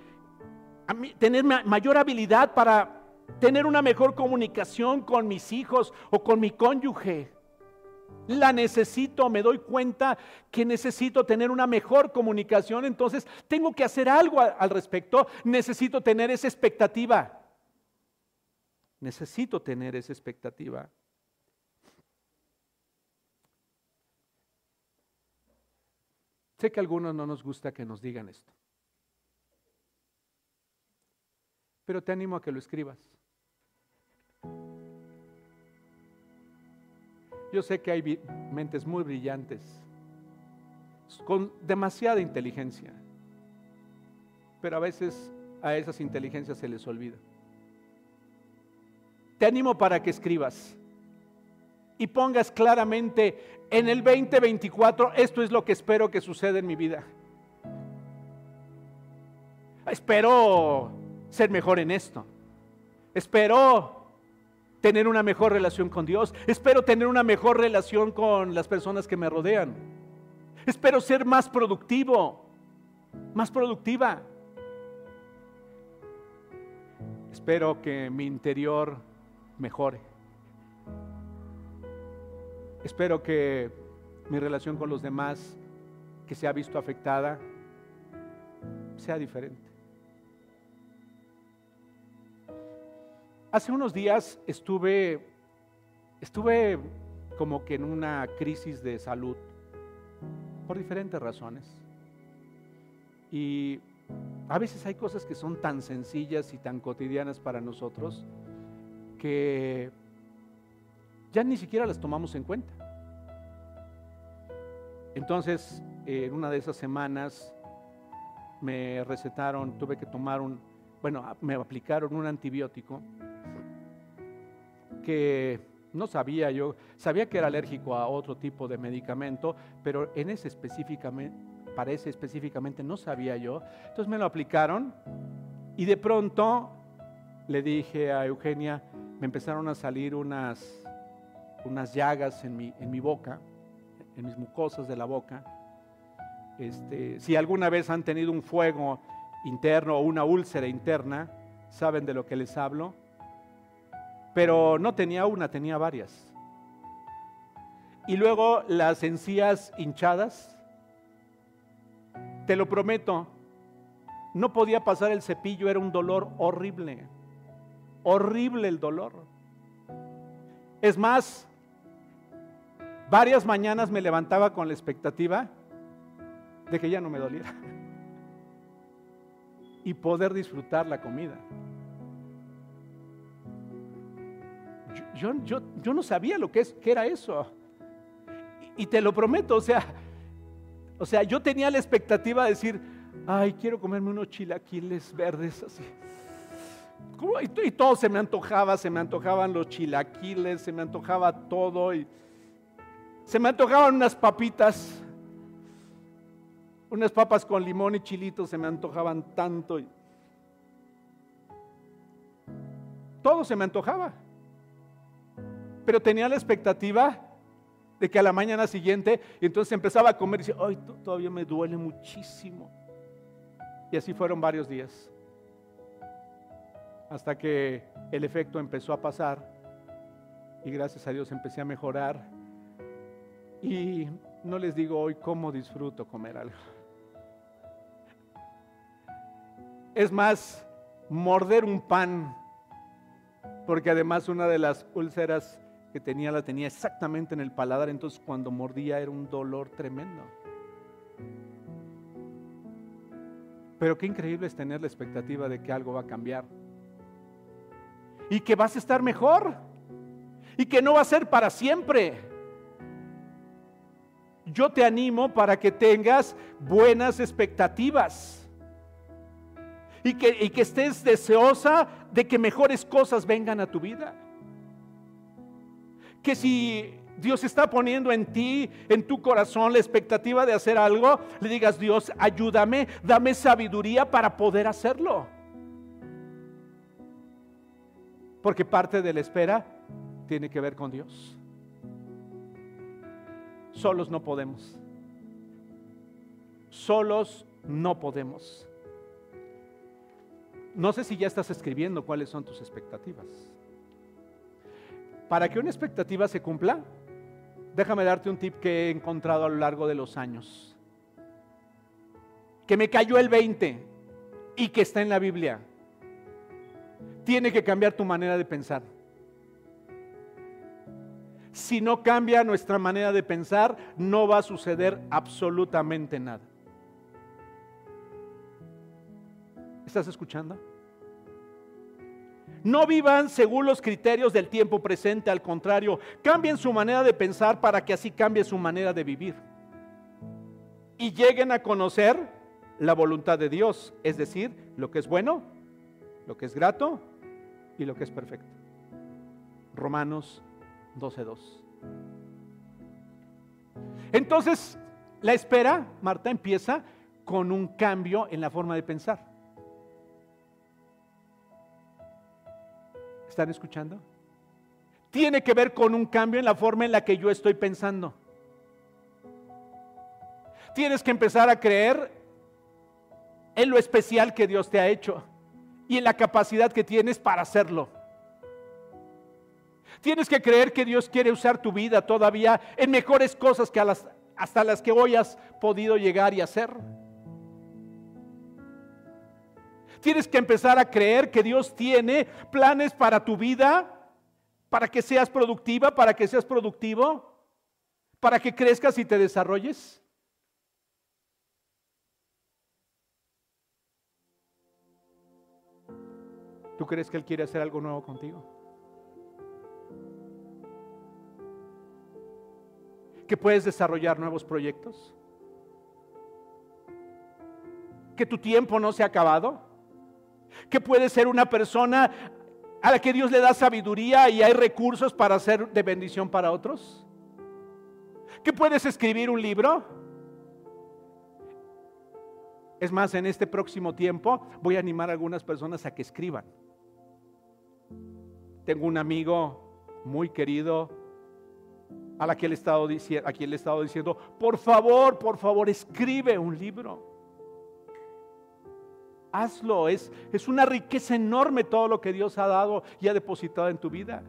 tener mayor habilidad para tener una mejor comunicación con mis hijos o con mi cónyuge. La necesito, me doy cuenta que necesito tener una mejor comunicación, entonces tengo que hacer algo al respecto, necesito tener esa expectativa. Necesito tener esa expectativa. Sé que a algunos no nos gusta que nos digan esto, pero te animo a que lo escribas. Yo sé que hay mentes muy brillantes, con demasiada inteligencia, pero a veces a esas inteligencias se les olvida. Te animo para que escribas y pongas claramente en el 2024, esto es lo que espero que suceda en mi vida. Espero ser mejor en esto. Espero tener una mejor relación con Dios. Espero tener una mejor relación con las personas que me rodean. Espero ser más productivo, más productiva. Espero que mi interior mejore. Espero que mi relación con los demás que se ha visto afectada sea diferente. Hace unos días estuve, estuve como que en una crisis de salud por diferentes razones. Y a veces hay cosas que son tan sencillas y tan cotidianas para nosotros que ya ni siquiera las tomamos en cuenta. Entonces, en una de esas semanas me recetaron, tuve que tomar un bueno, me aplicaron un antibiótico que no sabía yo, sabía que era alérgico a otro tipo de medicamento, pero en ese específicamente, para ese específicamente no sabía yo. Entonces me lo aplicaron y de pronto le dije a Eugenia, me empezaron a salir unas, unas llagas en mi, en mi boca, en mis mucosas de la boca. Este, si alguna vez han tenido un fuego interno o una úlcera interna, saben de lo que les hablo. Pero no tenía una, tenía varias. Y luego las encías hinchadas. Te lo prometo, no podía pasar el cepillo, era un dolor horrible. Horrible el dolor. Es más, varias mañanas me levantaba con la expectativa de que ya no me doliera y poder disfrutar la comida. Yo, yo, yo no sabía lo que, es, era eso. Y, te lo prometo, o sea, o sea, yo tenía la expectativa de decir, ay, quiero comerme unos chilaquiles verdes así. Y, todo se me antojaba, se me antojaban los chilaquiles, se me antojaba todo. Y se me antojaban unas papitas unas papas con limón y chilitos se me antojaban tanto. Todo se me antojaba. Pero tenía la expectativa de que a la mañana siguiente, y entonces empezaba a comer y decía, ay, todavía me duele muchísimo. Y así fueron varios días. Hasta que el efecto empezó a pasar y gracias a Dios empecé a mejorar. Y no les digo hoy cómo disfruto comer algo. Es más, morder un pan, porque además una de las úlceras que tenía la tenía exactamente en el paladar, entonces cuando mordía era un dolor tremendo. Pero qué increíble es tener la expectativa de que algo va a cambiar. Y que vas a estar mejor. Y que no va a ser para siempre. Yo te animo para que tengas buenas expectativas y que, que estés deseosa de que mejores cosas vengan a tu vida. Que si Dios está poniendo en ti, en tu corazón, la expectativa de hacer algo, le digas, Dios, ayúdame, dame sabiduría para poder hacerlo. Porque parte de la espera tiene que ver con Dios. Solos no podemos. Solos no podemos. No sé si ya estás escribiendo cuáles son tus expectativas. Para que una expectativa se cumpla, déjame darte un tip que he encontrado a lo largo de los años. Que me cayó el 20 y que está en la Biblia. Tiene que cambiar tu manera de pensar. Si no cambia nuestra manera de pensar, no va a suceder absolutamente nada. ¿Estás escuchando? No vivan según los criterios del tiempo presente, al contrario, cambien su manera de pensar para que así cambie su manera de vivir. Y lleguen a conocer la voluntad de Dios, es decir, lo que es bueno, lo que es grato y lo que es perfecto. Romanos 12.2. Entonces, la espera, Marta, empieza con un cambio en la forma de pensar. ¿Están escuchando? Tiene que ver con un cambio en la forma en la que yo estoy pensando. Tienes que empezar a creer en lo especial que Dios te ha hecho y en la capacidad que tienes para hacerlo. Tienes que creer que Dios quiere usar tu vida todavía en mejores cosas que hasta las que hoy has podido llegar y hacer. Tienes que empezar a creer que Dios tiene planes para tu vida, para que seas productiva, para que seas productivo, para que crezcas y te desarrolles. ¿Tú crees que Él quiere hacer algo nuevo contigo? ¿Que puedes desarrollar nuevos proyectos? ¿Que tu tiempo no se ha acabado? Que puedes ser una persona a la que Dios le da sabiduría y hay recursos para ser de bendición para otros. Que puedes escribir un libro. Es más, en este próximo tiempo voy a animar a algunas personas a que escriban. Tengo un amigo muy querido a, la que le he estado a quien le he estado diciendo, por favor, por favor, escribe un libro. Hazlo, es, es una riqueza enorme todo lo que Dios ha dado y ha depositado en tu vida.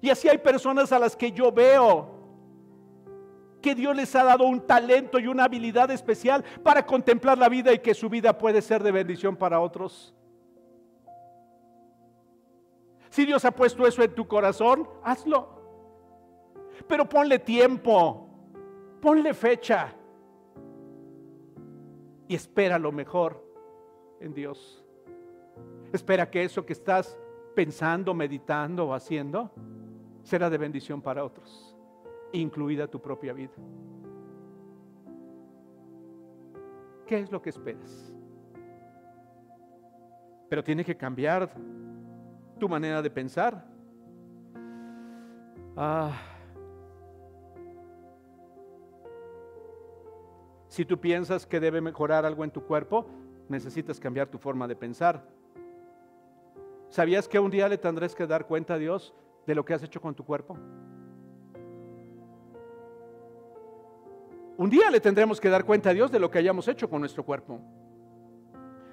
Y así hay personas a las que yo veo que Dios les ha dado un talento y una habilidad especial para contemplar la vida y que su vida puede ser de bendición para otros. Si Dios ha puesto eso en tu corazón, hazlo. Pero ponle tiempo, ponle fecha y espera lo mejor en Dios. Espera que eso que estás pensando, meditando o haciendo será de bendición para otros, incluida tu propia vida. ¿Qué es lo que esperas? Pero tiene que cambiar tu manera de pensar. Ah. Si tú piensas que debe mejorar algo en tu cuerpo, necesitas cambiar tu forma de pensar. ¿Sabías que un día le tendrás que dar cuenta a Dios de lo que has hecho con tu cuerpo? Un día le tendremos que dar cuenta a Dios de lo que hayamos hecho con nuestro cuerpo.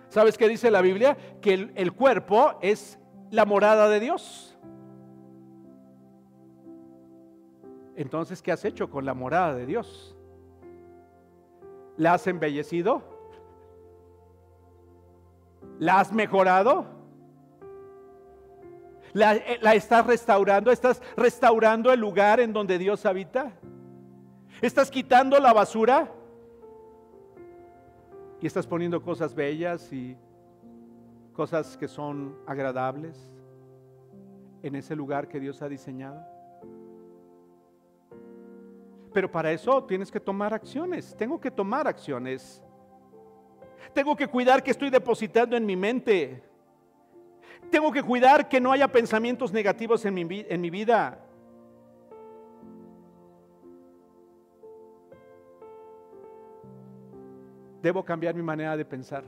¿Sabes qué dice la Biblia? Que el, el cuerpo es la morada de Dios. Entonces, ¿qué has hecho con la morada de Dios? ¿La has embellecido? ¿La has mejorado? ¿La, eh, ¿La, estás restaurando? ¿Estás restaurando el lugar en donde Dios habita? ¿Estás quitando la basura? Y estás poniendo cosas bellas y cosas que son agradables en ese lugar que Dios ha diseñado. Pero para eso tienes que tomar acciones. Tengo que tomar acciones. Tengo que cuidar que estoy depositando en mi mente. Tengo que cuidar que no haya pensamientos negativos en mi, en mi vida. Debo cambiar mi manera de pensar.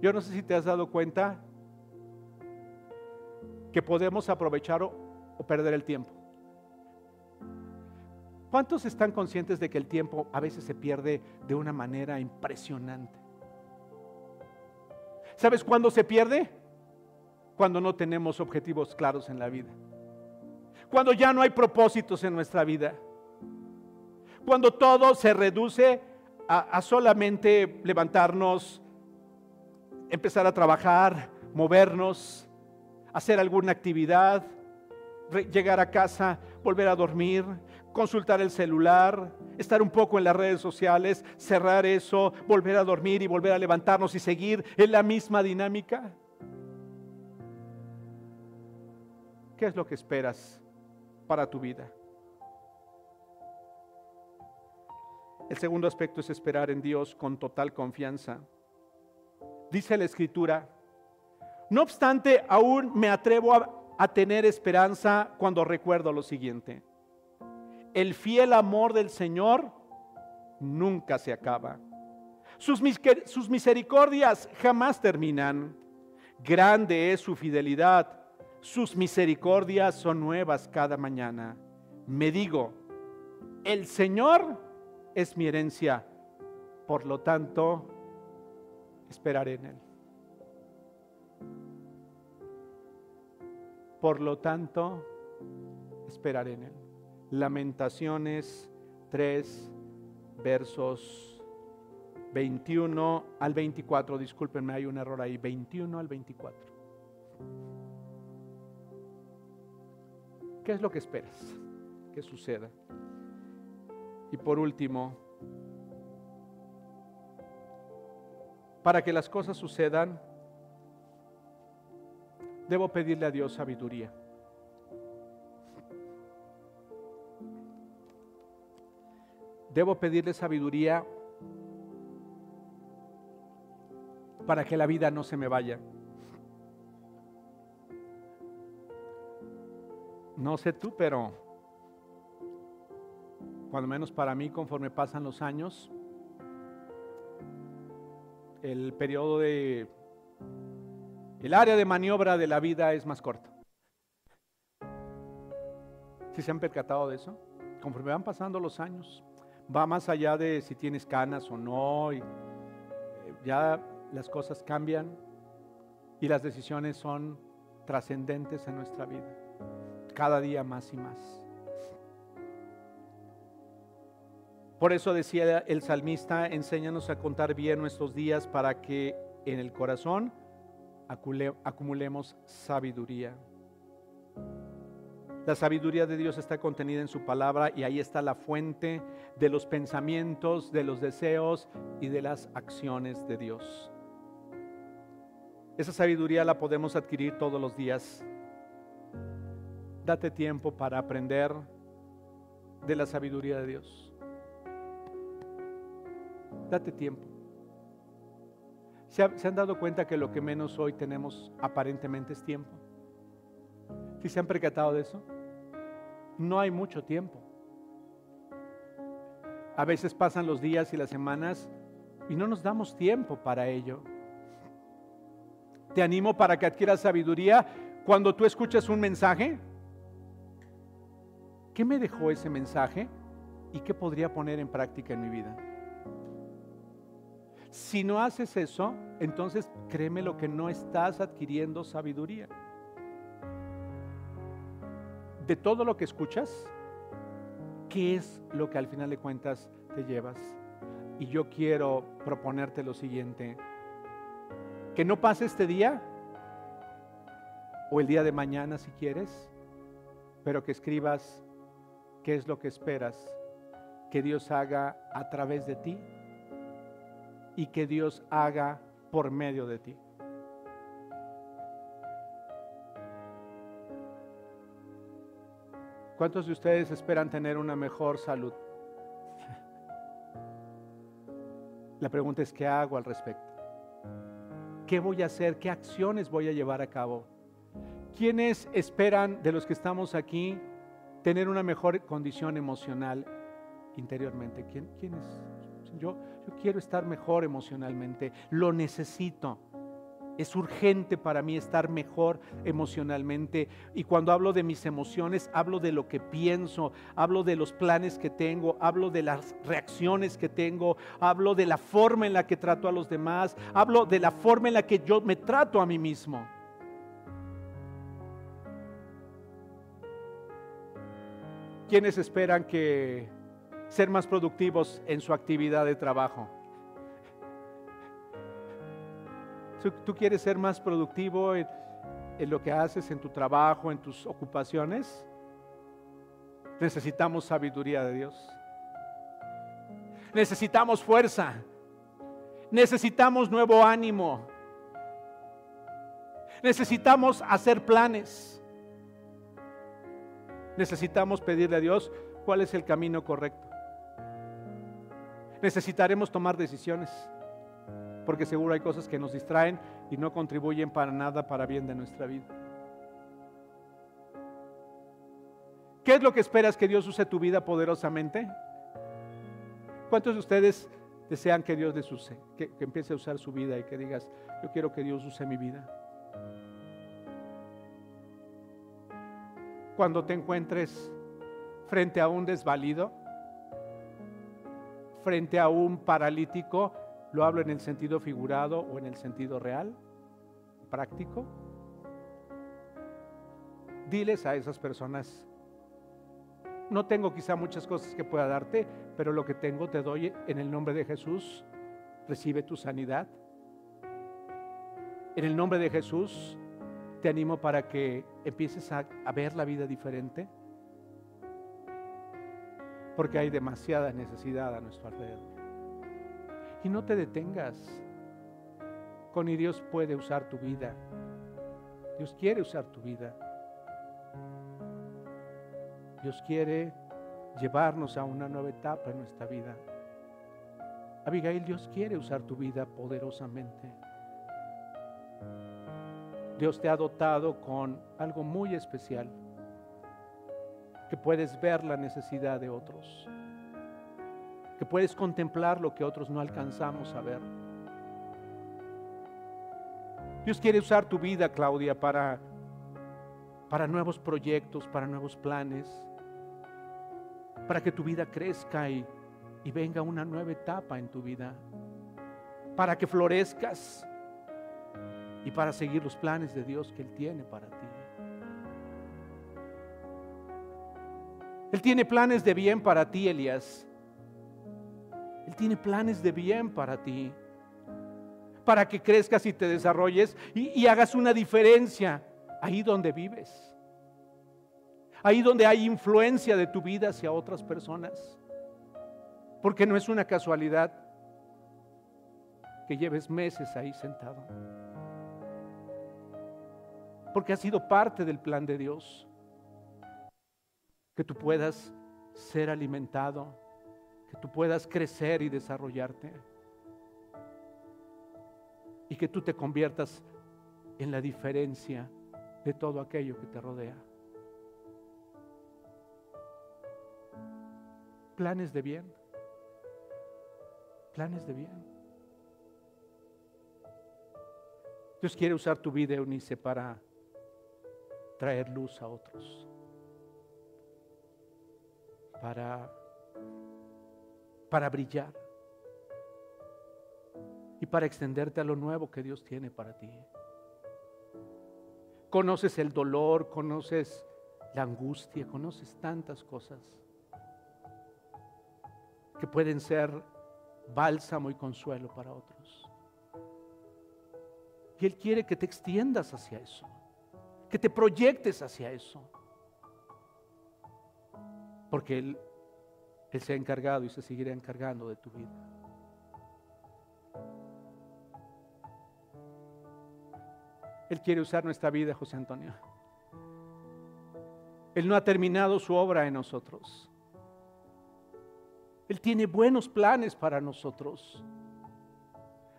Yo no sé si te has dado cuenta que podemos aprovechar o, perder el tiempo. ¿Cuántos están conscientes de que el tiempo a veces se pierde de una manera impresionante? ¿Sabes cuándo se pierde? Cuando no tenemos objetivos claros en la vida. Cuando ya no hay propósitos en nuestra vida. Cuando todo se reduce a, solamente levantarnos, empezar a trabajar, movernos, hacer alguna actividad, llegar a casa, volver a dormir, consultar el celular, estar un poco en las redes sociales, cerrar eso, volver a dormir y volver a levantarnos y seguir en la misma dinámica. ¿Qué es lo que esperas para tu vida? El segundo aspecto es esperar en Dios con total confianza dice la escritura, no obstante, aún me atrevo a, tener esperanza cuando recuerdo lo siguiente. El fiel amor del Señor nunca se acaba. Sus, misericordias jamás terminan. Grande es su fidelidad. Sus misericordias son nuevas cada mañana. Me digo, el Señor es mi herencia. Por lo tanto, esperaré en Él. Por lo tanto, esperaré en Él. Lamentaciones 3, versos 21 al 24. Discúlpenme, hay un error ahí. 21 al 24. ¿Qué es lo que esperas que suceda? Y por último, para que las cosas sucedan, debo pedirle a Dios sabiduría. Debo pedirle sabiduría para que la vida no se me vaya. No sé tú, pero cuando menos para mí, conforme pasan los años, el periodo de, el área de maniobra de la vida es más corto. ¿Si se han percatado de eso? Conforme van pasando los años, va más allá de si tienes canas o no, y eh, ya las cosas cambian y las decisiones son trascendentes en nuestra vida cada día más y más. Por eso decía el salmista, enséñanos a contar bien nuestros días para que en el corazón acumulemos sabiduría. La sabiduría de Dios está contenida en su palabra y ahí está la fuente de los pensamientos, de los deseos y de las acciones de Dios. Esa sabiduría la podemos adquirir todos los días Date tiempo para aprender de la sabiduría de Dios. Date tiempo. ¿Se, han dado cuenta que lo que menos hoy tenemos aparentemente es tiempo? ¿Si se han percatado de eso? No hay mucho tiempo. A veces pasan los días y las semanas y no nos damos tiempo para ello. Te animo para que adquieras sabiduría cuando tú escuchas un mensaje ¿Qué me dejó ese mensaje y qué podría poner en práctica en mi vida? Si no haces eso, entonces créeme lo que no estás adquiriendo sabiduría. De todo lo que escuchas, ¿qué es lo que al final de cuentas te llevas? Y yo quiero proponerte lo siguiente, que no pase este día o el día de mañana si quieres, pero que escribas ¿Qué es lo que esperas que Dios haga a través de ti y que Dios haga por medio de ti? ¿Cuántos de ustedes esperan tener una mejor salud? La pregunta es, ¿qué hago al respecto? ¿Qué voy a hacer? ¿Qué acciones voy a llevar a cabo? ¿Quiénes esperan de los que estamos aquí tener una mejor condición emocional interiormente. ¿Quién, quién es? Yo, yo quiero estar mejor emocionalmente, lo necesito. Es urgente para mí estar mejor emocionalmente. Y cuando hablo de mis emociones, hablo de lo que pienso, hablo de los planes que tengo, hablo de las reacciones que tengo, hablo de la forma en la que trato a los demás, hablo de la forma en la que yo me trato a mí mismo. ¿Quiénes esperan que ser más productivos en su actividad de trabajo? ¿Tú quieres ser más productivo en, en lo que haces en tu trabajo, en tus ocupaciones? Necesitamos sabiduría de Dios. Necesitamos fuerza. Necesitamos nuevo ánimo. Necesitamos hacer planes necesitamos pedirle a Dios cuál es el camino correcto. Necesitaremos tomar decisiones, porque seguro hay cosas que nos distraen y no contribuyen para nada para bien de nuestra vida. ¿Qué es lo que esperas que Dios use tu vida poderosamente? ¿Cuántos de ustedes desean que Dios les use, que, que empiece a usar su vida y que digas, yo quiero que Dios use mi vida? cuando te encuentres frente a un desvalido, frente a un paralítico, lo hablo en el sentido figurado o en el sentido real, práctico. Diles a esas personas, no tengo quizá muchas cosas que pueda darte, pero lo que tengo te doy en el nombre de Jesús. Recibe tu sanidad. En el nombre de Jesús, te animo para que empieces a, ver la vida diferente, porque hay demasiada necesidad a nuestro alrededor. Y no te detengas. Con y Dios puede usar tu vida. Dios quiere usar tu vida. Dios quiere llevarnos a una nueva etapa en nuestra vida. Abigail, Dios quiere usar tu vida poderosamente. Dios te ha dotado con algo muy especial, que puedes ver la necesidad de otros, que puedes contemplar lo que otros no alcanzamos a ver. Dios quiere usar tu vida, Claudia, para, para nuevos proyectos, para nuevos planes, para que tu vida crezca y, y venga una nueva etapa en tu vida, para que florezcas y para seguir los planes de Dios que Él tiene para ti. Él tiene planes de bien para ti, Elías. Él tiene planes de bien para ti. Para que crezcas y te desarrolles y, y hagas una diferencia ahí donde vives. Ahí donde hay influencia de tu vida hacia otras personas. Porque no es una casualidad que lleves meses ahí sentado porque ha sido parte del plan de Dios. Que tú puedas ser alimentado, que tú puedas crecer y desarrollarte. Y que tú te conviertas en la diferencia de todo aquello que te rodea. Planes de bien. Planes de bien. Dios quiere usar tu vida, Eunice, para traer luz a otros, para, para brillar y para extenderte a lo nuevo que Dios tiene para ti. Conoces el dolor, conoces la angustia, conoces tantas cosas que pueden ser bálsamo y consuelo para otros. Y Él quiere que te extiendas hacia eso que te proyectes hacia eso. Porque Él, Él se ha encargado y se seguirá encargando de tu vida. Él quiere usar nuestra vida, José Antonio. Él no ha terminado su obra en nosotros. Él tiene buenos planes para nosotros.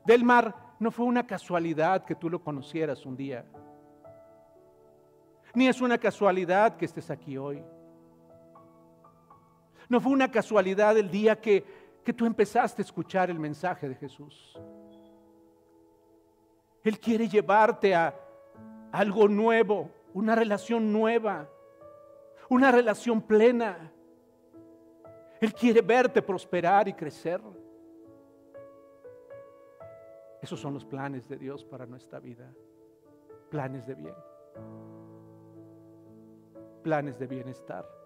Del mar no fue una casualidad que tú lo conocieras un día. Ni es una casualidad que estés aquí hoy. No fue una casualidad el día que, que tú empezaste a escuchar el mensaje de Jesús. Él quiere llevarte a algo nuevo, una relación nueva, una relación plena. Él quiere verte prosperar y crecer. Esos son los planes de Dios para nuestra vida, planes de bien planes de bienestar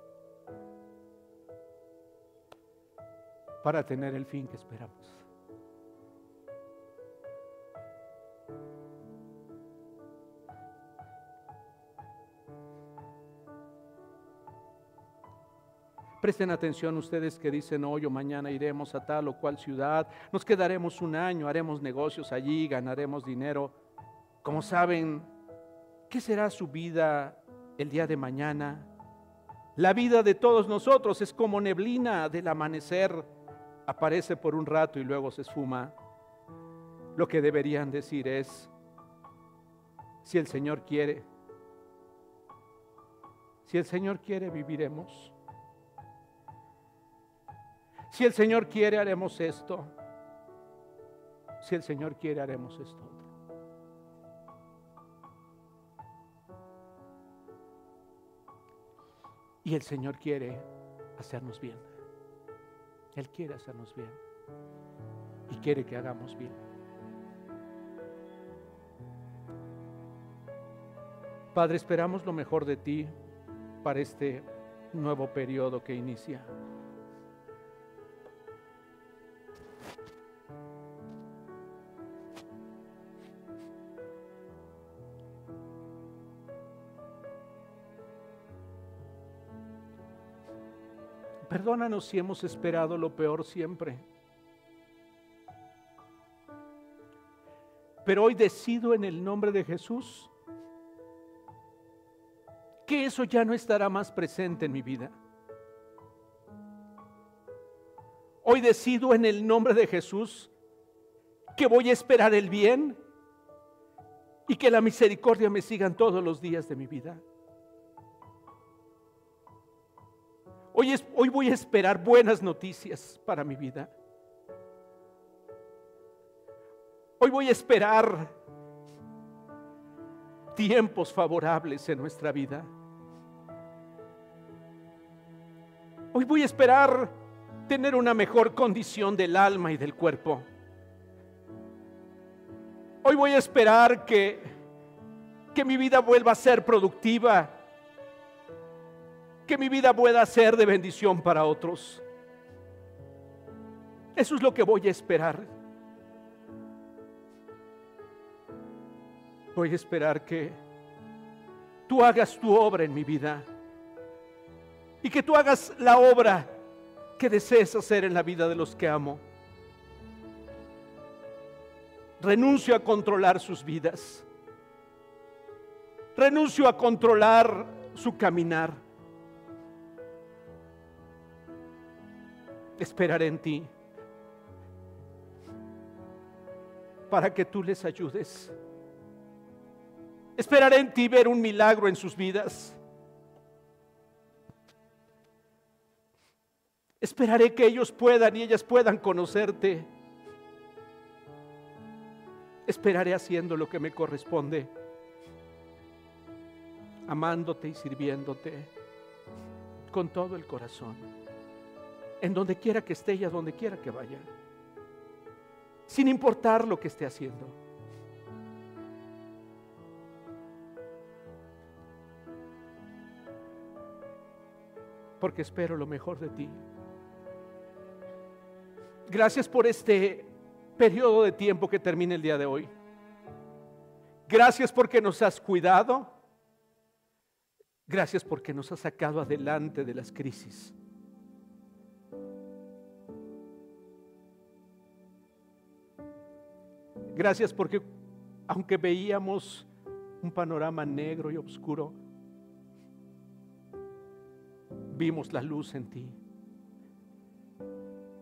para tener el fin que esperamos. Presten atención ustedes que dicen hoy o mañana iremos a tal o cual ciudad, nos quedaremos un año, haremos negocios allí, ganaremos dinero. Como saben, ¿qué será su vida el día de mañana. La vida de todos nosotros es como neblina del amanecer, aparece por un rato y luego se esfuma. Lo que deberían decir es, si el Señor quiere, si el Señor quiere, viviremos. Si el Señor quiere, haremos esto. Si el Señor quiere, haremos esto. Y el Señor quiere hacernos bien. Él quiere hacernos bien. Y quiere que hagamos bien. Padre, esperamos lo mejor de ti para este nuevo periodo que inicia. Perdónanos si hemos esperado lo peor siempre. Pero hoy decido en el nombre de Jesús que eso ya no estará más presente en mi vida. Hoy decido en el nombre de Jesús que voy a esperar el bien y que la misericordia me sigan todos los días de mi vida. Hoy, es, hoy voy a esperar buenas noticias para mi vida. Hoy voy a esperar tiempos favorables en nuestra vida. Hoy voy a esperar tener una mejor condición del alma y del cuerpo. Hoy voy a esperar que, que mi vida vuelva a ser productiva, que mi vida pueda ser de bendición para otros. Eso es lo que voy a esperar. Voy a esperar que tú hagas tu obra en mi vida y que tú hagas la obra que desees hacer en la vida de los que amo. Renuncio a controlar sus vidas. Renuncio a controlar su caminar. Esperaré en ti para que tú les ayudes. Esperaré en ti ver un milagro en sus vidas. Esperaré que ellos puedan y ellas puedan conocerte. Esperaré haciendo lo que me corresponde, amándote y sirviéndote con todo el corazón, en donde quiera que esté y a donde quiera que vaya, sin importar lo que esté haciendo. Porque espero lo mejor de ti. Gracias por este periodo de tiempo que termina el día de hoy. Gracias porque nos has cuidado. Gracias porque nos has sacado adelante de las crisis. Gracias porque aunque veíamos un panorama negro y oscuro, vimos la luz en ti.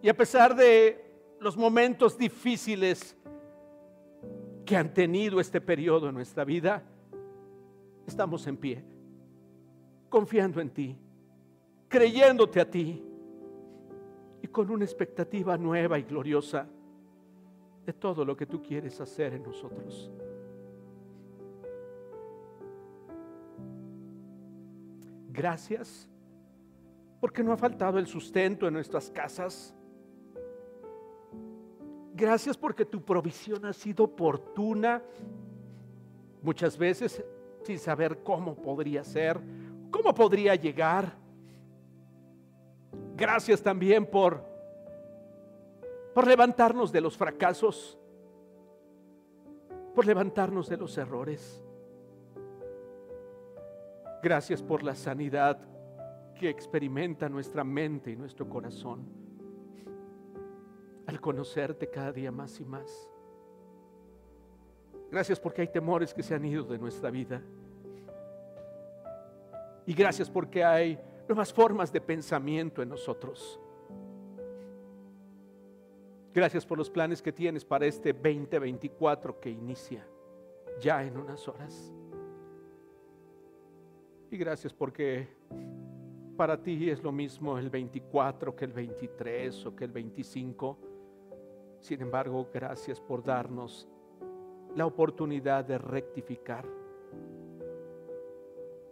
Y a pesar de los momentos difíciles que han tenido este periodo en nuestra vida, estamos en pie, confiando en ti, creyéndote a ti y con una expectativa nueva y gloriosa de todo lo que tú quieres hacer en nosotros. Gracias porque no ha faltado el sustento en nuestras casas Gracias porque tu provisión ha sido oportuna, muchas veces sin saber cómo podría ser, cómo podría llegar. Gracias también por, por levantarnos de los fracasos, por levantarnos de los errores. Gracias por la sanidad que experimenta nuestra mente y nuestro corazón al conocerte cada día más y más. Gracias porque hay temores que se han ido de nuestra vida. Y gracias porque hay nuevas formas de pensamiento en nosotros. Gracias por los planes que tienes para este 2024 que inicia ya en unas horas. Y gracias porque para ti es lo mismo el 24 que el 23 o que el 25 sin embargo, gracias por darnos la oportunidad de rectificar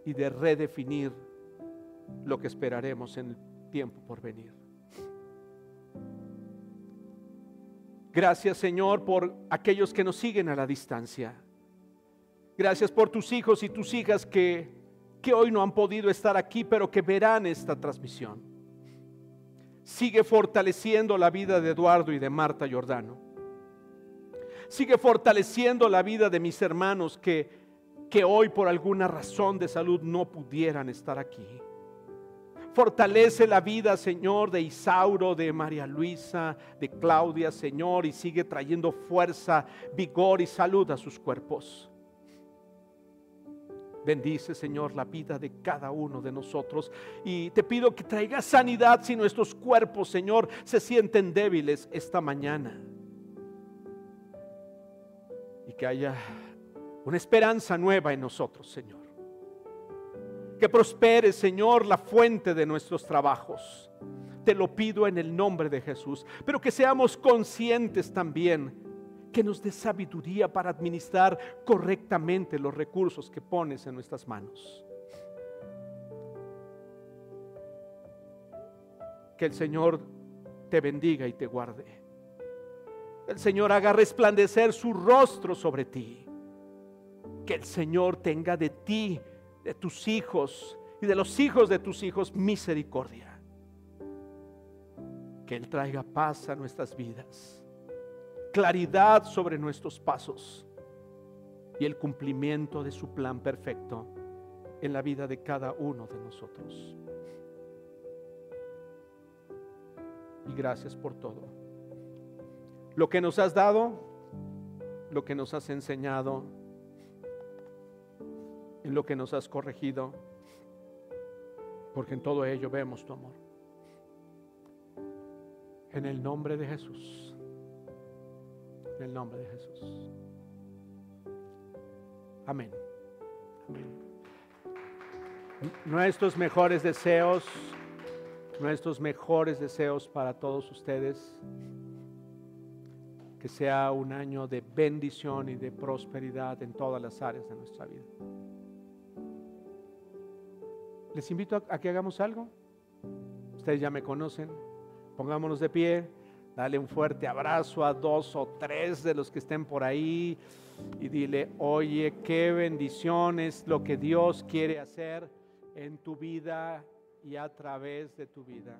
y de redefinir lo que esperaremos en el tiempo por venir. Gracias Señor por aquellos que nos siguen a la distancia. Gracias por tus hijos y tus hijas que, que hoy no han podido estar aquí, pero que verán esta transmisión. Sigue fortaleciendo la vida de Eduardo y de Marta Giordano. Sigue fortaleciendo la vida de mis hermanos que, que hoy por alguna razón de salud no pudieran estar aquí. Fortalece la vida, Señor, de Isauro, de María Luisa, de Claudia, Señor, y sigue trayendo fuerza, vigor y salud a sus cuerpos. Bendice, Señor, la vida de cada uno de nosotros. Y te pido que traigas sanidad si nuestros cuerpos, Señor, se sienten débiles esta mañana. Y que haya una esperanza nueva en nosotros, Señor. Que prospere, Señor, la fuente de nuestros trabajos. Te lo pido en el nombre de Jesús. Pero que seamos conscientes también que nos dé sabiduría para administrar correctamente los recursos que pones en nuestras manos. Que el Señor te bendiga y te guarde. El Señor haga resplandecer su rostro sobre ti. Que el Señor tenga de ti, de tus hijos y de los hijos de tus hijos misericordia. Que Él traiga paz a nuestras vidas, claridad sobre nuestros pasos y el cumplimiento de su plan perfecto en la vida de cada uno de nosotros. Y gracias por todo. Lo que nos has dado, lo que nos has enseñado, en lo que nos has corregido, porque en todo ello vemos tu amor. En el nombre de Jesús. En el nombre de Jesús. Amén. Amén. Nuestros mejores deseos, nuestros mejores deseos para todos ustedes. Que sea un año de bendición y de prosperidad en todas las áreas de nuestra vida. Les invito a, que hagamos algo. Ustedes ya me conocen. Pongámonos de pie. Dale un fuerte abrazo a dos o tres de los que estén por ahí y dile, oye, qué bendición es lo que Dios quiere hacer en tu vida y a través de tu vida.